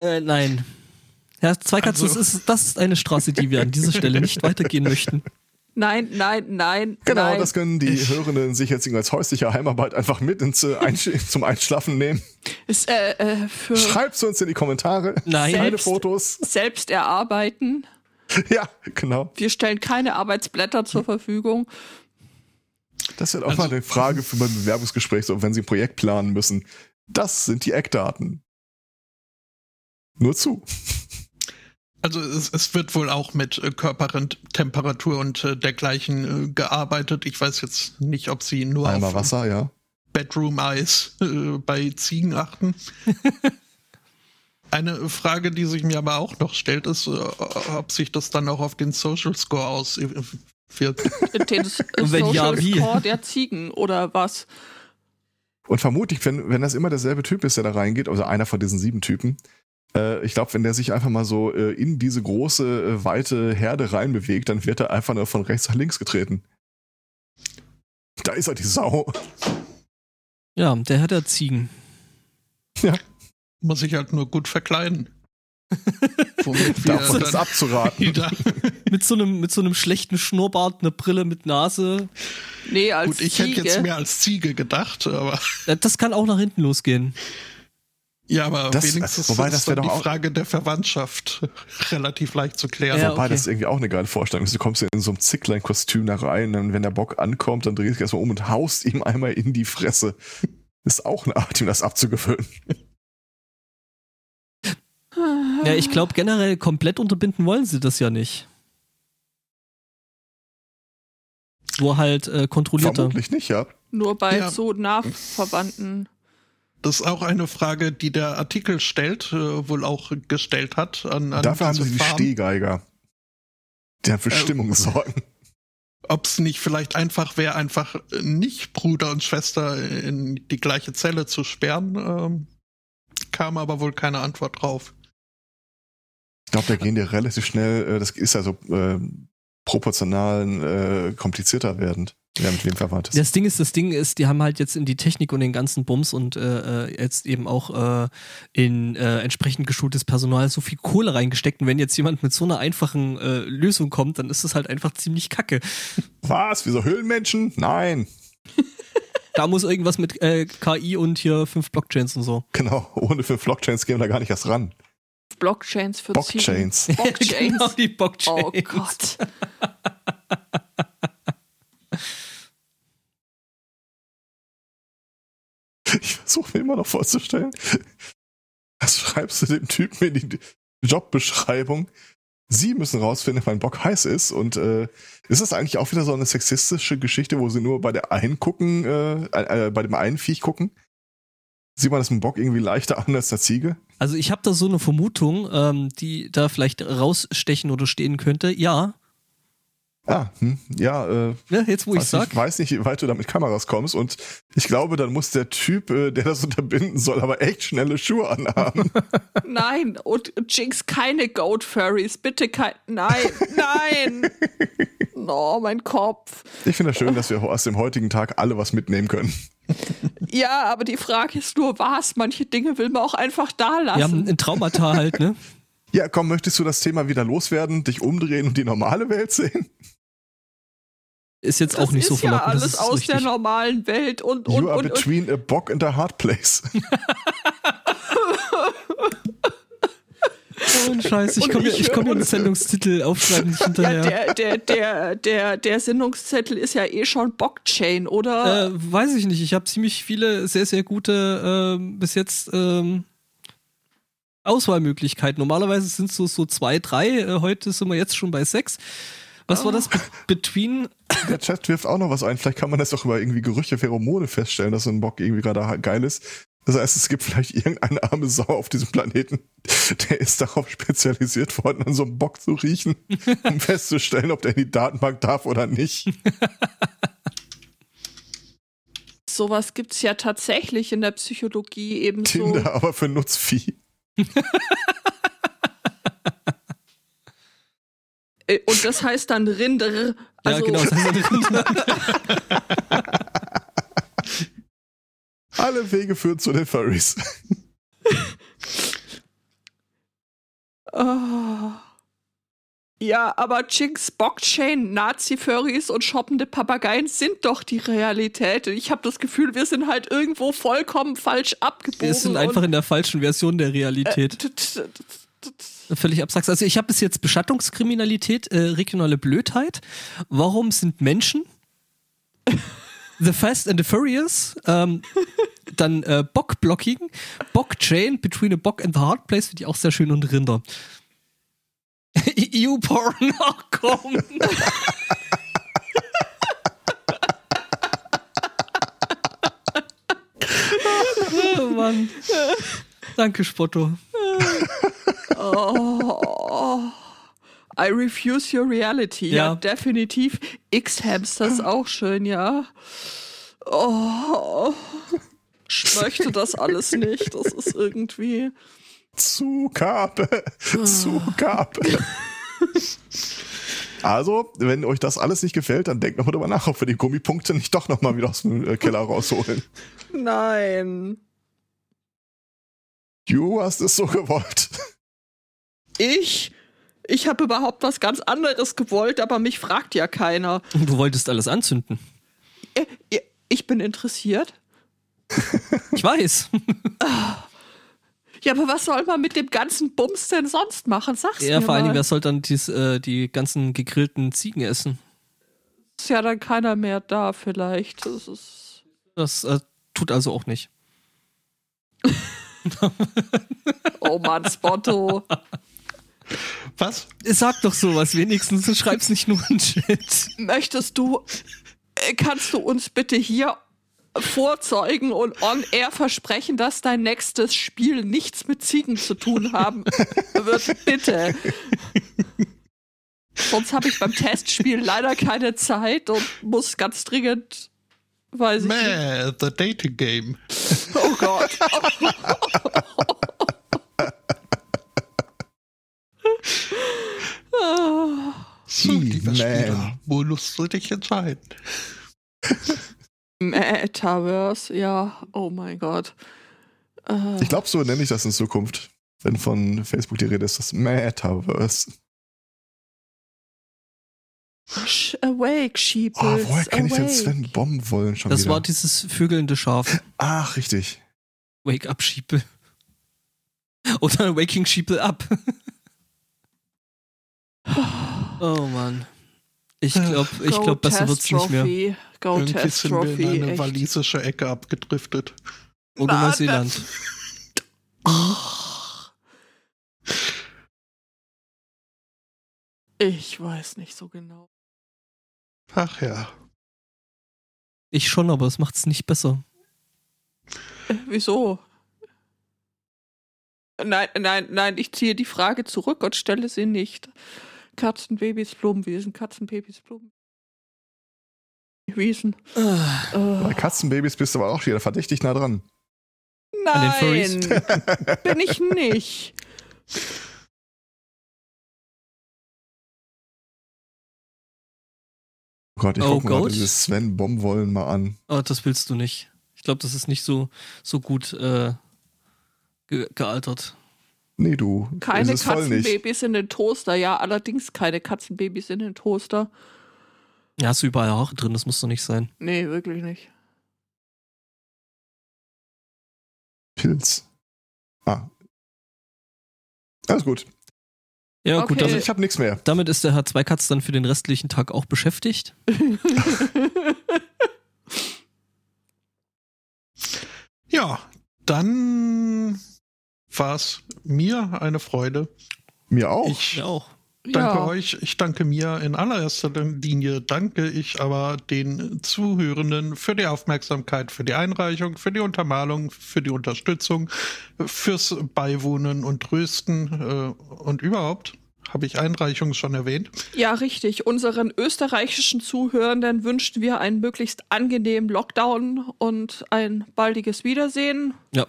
Äh, nein. Herr Zweikatz, Also- das, ist, das ist eine Straße, die wir an dieser Stelle nicht weitergehen möchten. Nein, nein, nein. Genau, nein. das können die Hörenden sich jetzt als häusliche Heimarbeit einfach mit ins, äh, Einsch zum Einschlafen nehmen. ist äh, äh, für Schreibt's uns in die Kommentare. Nein. Keine Selbst- Fotos. selbst erarbeiten. Ja, genau. Wir stellen keine Arbeitsblätter zur Verfügung. Das wird auch Also- mal eine Frage für mein Bewerbungsgespräch, so wenn Sie ein Projekt planen müssen. Das sind die Eckdaten. Nur zu. Also es, es wird wohl auch mit äh, Körpertemperatur und äh, dergleichen äh, gearbeitet. Ich weiß jetzt nicht, ob sie nur Einmal auf Wasser, ja. Bedroom Eyes äh, bei Ziegen achten. Eine Frage, die sich mir aber auch noch stellt, ist, ob sich das dann auch auf den Social Score auswirkt. Den wenn ja, Social wie? Score der Ziegen oder was? Und vermutlich, wenn, wenn das immer derselbe Typ ist, der da reingeht, also einer von diesen sieben Typen, äh, ich glaube, wenn der sich einfach mal so äh, in diese große, äh, weite Herde reinbewegt, dann wird er einfach nur von rechts nach links getreten. Da ist er, die Sau. Ja, der hat ja Ziegen. Muss ich halt nur gut verkleiden. Davon ist abzuraten. Mit so einem, mit so einem schlechten Schnurrbart, eine Brille mit Nase. Nee, als Gut, ich Ziege. hätte jetzt mehr als Ziege gedacht, aber Das kann auch nach hinten losgehen. Ja, aber Das- wenigstens wobei, ist das wär dann die Frage der Verwandtschaft relativ leicht zu klären. Ja, Wobei okay. das irgendwie auch eine geile Vorstellung ist. Du kommst ja in so einem Zicklein-Kostüm da rein, dann, wenn der Bock ankommt, dann drehst du dich erstmal um und haust ihm einmal in die Fresse. Ist auch eine Art, ihm das abzugewöhnen. Ja, ich glaube generell komplett unterbinden wollen sie das ja nicht. Nur halt äh, kontrollierter. Vermutlich nicht, ja. Nur bei Ja. so nah verwandten. Das ist auch eine Frage, die der Artikel stellt, äh, wohl auch gestellt hat. An, an Dafür haben sie die Farm. Stehgeiger. Die für Äh, Stimmung sorgen. Ob es nicht vielleicht einfach wäre, einfach nicht Bruder und Schwester in die gleiche Zelle zu sperren, ähm, kam aber wohl keine Antwort drauf. Ich glaube, da gehen die relativ schnell, äh, das ist ja so äh, proportional äh, komplizierter werdend, wer mit wem verwandt ist. Das Ding ist, das Ding ist, die haben halt jetzt in die Technik und den ganzen Bums und äh, äh, jetzt eben auch äh, in äh, entsprechend geschultes Personal so viel Kohle reingesteckt. Und wenn jetzt jemand mit so einer einfachen äh, Lösung kommt, dann ist das halt einfach ziemlich kacke. Was? Wieso Höhlenmenschen? Nein. Da muss irgendwas mit äh, KI und hier fünf Blockchains und so. Genau, ohne für Blockchains gehen wir da gar nicht erst ran. Blockchains für. Blockchains. Blockchains. genau, die Blockchains. Oh Gott. Ich versuche mir immer noch vorzustellen. Was schreibst du dem Typen in die Jobbeschreibung? Sie müssen rausfinden, wann Bock heiß ist. Und äh, ist das eigentlich auch wieder so eine sexistische Geschichte, wo sie nur bei der einen gucken, äh, äh, bei dem einen Viech gucken? Sieht man das mit Bock irgendwie leichter an als der Ziege? Also ich habe da so eine Vermutung, ähm, die da vielleicht rausstechen oder stehen könnte. Ja, Ah, hm, ja, äh, ne, jetzt wo ich sag. nicht, weiß nicht, wie weit du da mit Kameras kommst. Und ich glaube, dann muss der Typ, äh, der das unterbinden soll, aber echt schnelle Schuhe anhaben. Nein, und Jinx, keine Goat Furries. Bitte kein. Nein, nein. Oh, mein Kopf. ich finde das schön, dass wir aus dem heutigen Tag alle was mitnehmen können. Ja, aber die Frage ist nur, was? Manche Dinge will man auch einfach da lassen. Wir haben ein Traumata halt, ne? Ja, komm, möchtest du das Thema wieder loswerden, dich umdrehen und die normale Welt sehen? Ist jetzt das auch nicht ist so ja verlockend. alles das ist aus der richtig. normalen Welt und, und, you are und, und between a bock and a hard place. Oh, ein Scheiß, ich Und komme komm und- mit Sendungstitel aufschreiben nicht hinterher. ja, der, der, der, der, der Sendungszettel ist ja eh schon Blockchain, oder? Äh, weiß ich nicht. Ich habe ziemlich viele sehr, sehr gute ähm, bis jetzt ähm, Auswahlmöglichkeiten. Normalerweise sind es so, so zwei, drei. Äh, heute sind wir jetzt schon bei sechs. Was war das? Be between. Der Chat wirft auch noch was ein. Vielleicht kann man das doch über irgendwie Gerüche, Pheromone feststellen, dass so ein Bock irgendwie gerade geil ist. Das heißt, es gibt vielleicht irgendeine arme Sau auf diesem Planeten, der ist darauf spezialisiert worden, an so einem Bock zu riechen, um festzustellen, ob der in die Datenbank darf oder nicht. Sowas gibt es ja tatsächlich in der Psychologie ebenso. Tinder, aber für Nutzvieh. Äh, Und das heißt dann Rinder. Also, ja, genau. Das heißt, Rinder. Alle Wege führen zu den Furries. Oh. Ja, aber Jinx, Blockchain, Nazi-Furries und shoppende Papageien sind doch die Realität. Ich habe das Gefühl, wir sind halt irgendwo vollkommen falsch abgebogen. Wir sind einfach in der falschen Version der Realität. Völlig abstrakt. Also ich habe bis jetzt Beschattungskriminalität, äh, regionale Blödheit. Warum sind Menschen? The Fast and the Furious. Ähm, dann äh, Bockblocking. Bockchain between a Bock and the Hard Place finde ich auch sehr schön und Rinder. EU-Porn, ach komm. oh Mann. Danke, Spotto. Oh. I refuse your reality. Ja, Ja. definitiv. X-Hamster ist auch schön, ja. Oh. Ich möchte das alles nicht. Das ist irgendwie. Zugabe. Zugabe. Also, wenn euch das alles nicht gefällt, dann denkt nochmal drüber nach, ob wir die Gummipunkte nicht doch nochmal wieder aus dem äh, Keller rausholen. Nein. Du hast es so gewollt. Ich? Ich habe überhaupt was ganz anderes gewollt, aber mich fragt ja keiner. Du wolltest alles anzünden. Äh, äh, Ich bin interessiert. Ich weiß. Ja, aber was soll man mit dem ganzen Bums denn sonst machen? Sag's Ja, mir vor allen Dingen, mal. wer soll dann dies, äh, die ganzen gegrillten Ziegen essen? Ist ja dann keiner mehr da vielleicht. Das ist Das äh, tut also auch nicht. oh Mann, Spotto. Was? Sag doch sowas wenigstens, du schreib's nicht nur in Chat. Möchtest du, äh, kannst du uns bitte hier vorzeugen und on air versprechen, dass dein nächstes Spiel nichts mit Ziegen zu tun haben wird? Bitte. Sonst habe ich beim Testspiel leider keine Zeit und muss ganz dringend, weiß ich nicht. Meh, the dating game. Oh Gott. So, lieber. Spieler, wo musst du dich entscheiden? Metaverse, ja, oh mein Gott. Äh, Ich glaube, so nenne ich das in Zukunft. Wenn von Facebook die Rede ist, das Metaverse. Sh- awake, Oh, Sheeples. woher kenne ich denn. Sven Bombenwollen schon Das wieder? war dieses vögelnde Schaf. Ach, richtig. Wake up, Sheeple. Oder Waking Sheeple up. oh Mann. Ich glaube, ich Go glaub, besser wird's nicht mehr. Go Irgendwie sind wir in eine echt. walisische Ecke abgedriftet. Oder Na, Neuseeland. Ich weiß nicht so genau. Ach ja. Ich schon, aber es macht's nicht besser. Äh, wieso? Nein, nein, nein, ich ziehe die Frage zurück und stelle sie nicht. Katzenbabys, Blumenwiesen, Katzenbabys, Blumen. Wiesen. Ah, Bei Äh, Katzenbabys bist du aber auch wieder verdächtig nah dran. Nein, bin ich nicht. Oh Gott, ich Oh gucke mir dieses Sven Bombenwollen mal an. oh, das willst du nicht. Ich glaube, das ist nicht so, so gut äh, ge gealtert. Nee, du. Keine. Katzenbabys in den Toaster, ja, allerdings keine Katzenbabys in den Toaster. Ja, hast du überall Haare drin, das muss doch nicht sein. Nee, wirklich nicht. Pilz. Ah. Alles gut. Ja, gut, Okay. Also damit, ich habe nichts mehr. damit ist der Herr Zweikatz dann für den restlichen Tag auch beschäftigt. Ja, dann war es mir eine Freude. Mir auch. Ich auch. danke Ja. euch, ich danke mir in allererster Linie, danke ich aber den Zuhörenden für die Aufmerksamkeit, für die Einreichung, für die Untermalung, für die Unterstützung, fürs Beiwohnen und Trösten äh, und überhaupt. Habe ich Einreichung schon erwähnt? Ja, richtig. Unseren österreichischen Zuhörenden wünschen wir einen möglichst angenehmen Lockdown und ein baldiges Wiedersehen. Ja.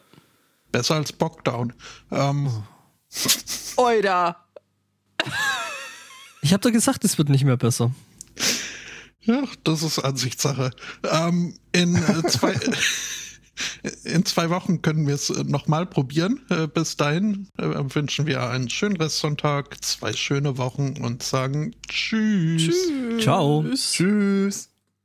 Besser als Bockdown. Ähm, Oida. Ich habe doch gesagt, es wird nicht mehr besser. Ja, das ist Ansichtssache. Ähm, in, äh, zwei, in zwei Wochen können wir es nochmal probieren. Äh, bis dahin äh, wünschen wir einen schönen Restsonntag, zwei schöne Wochen und sagen Tschüss. Ciao. Tschüss.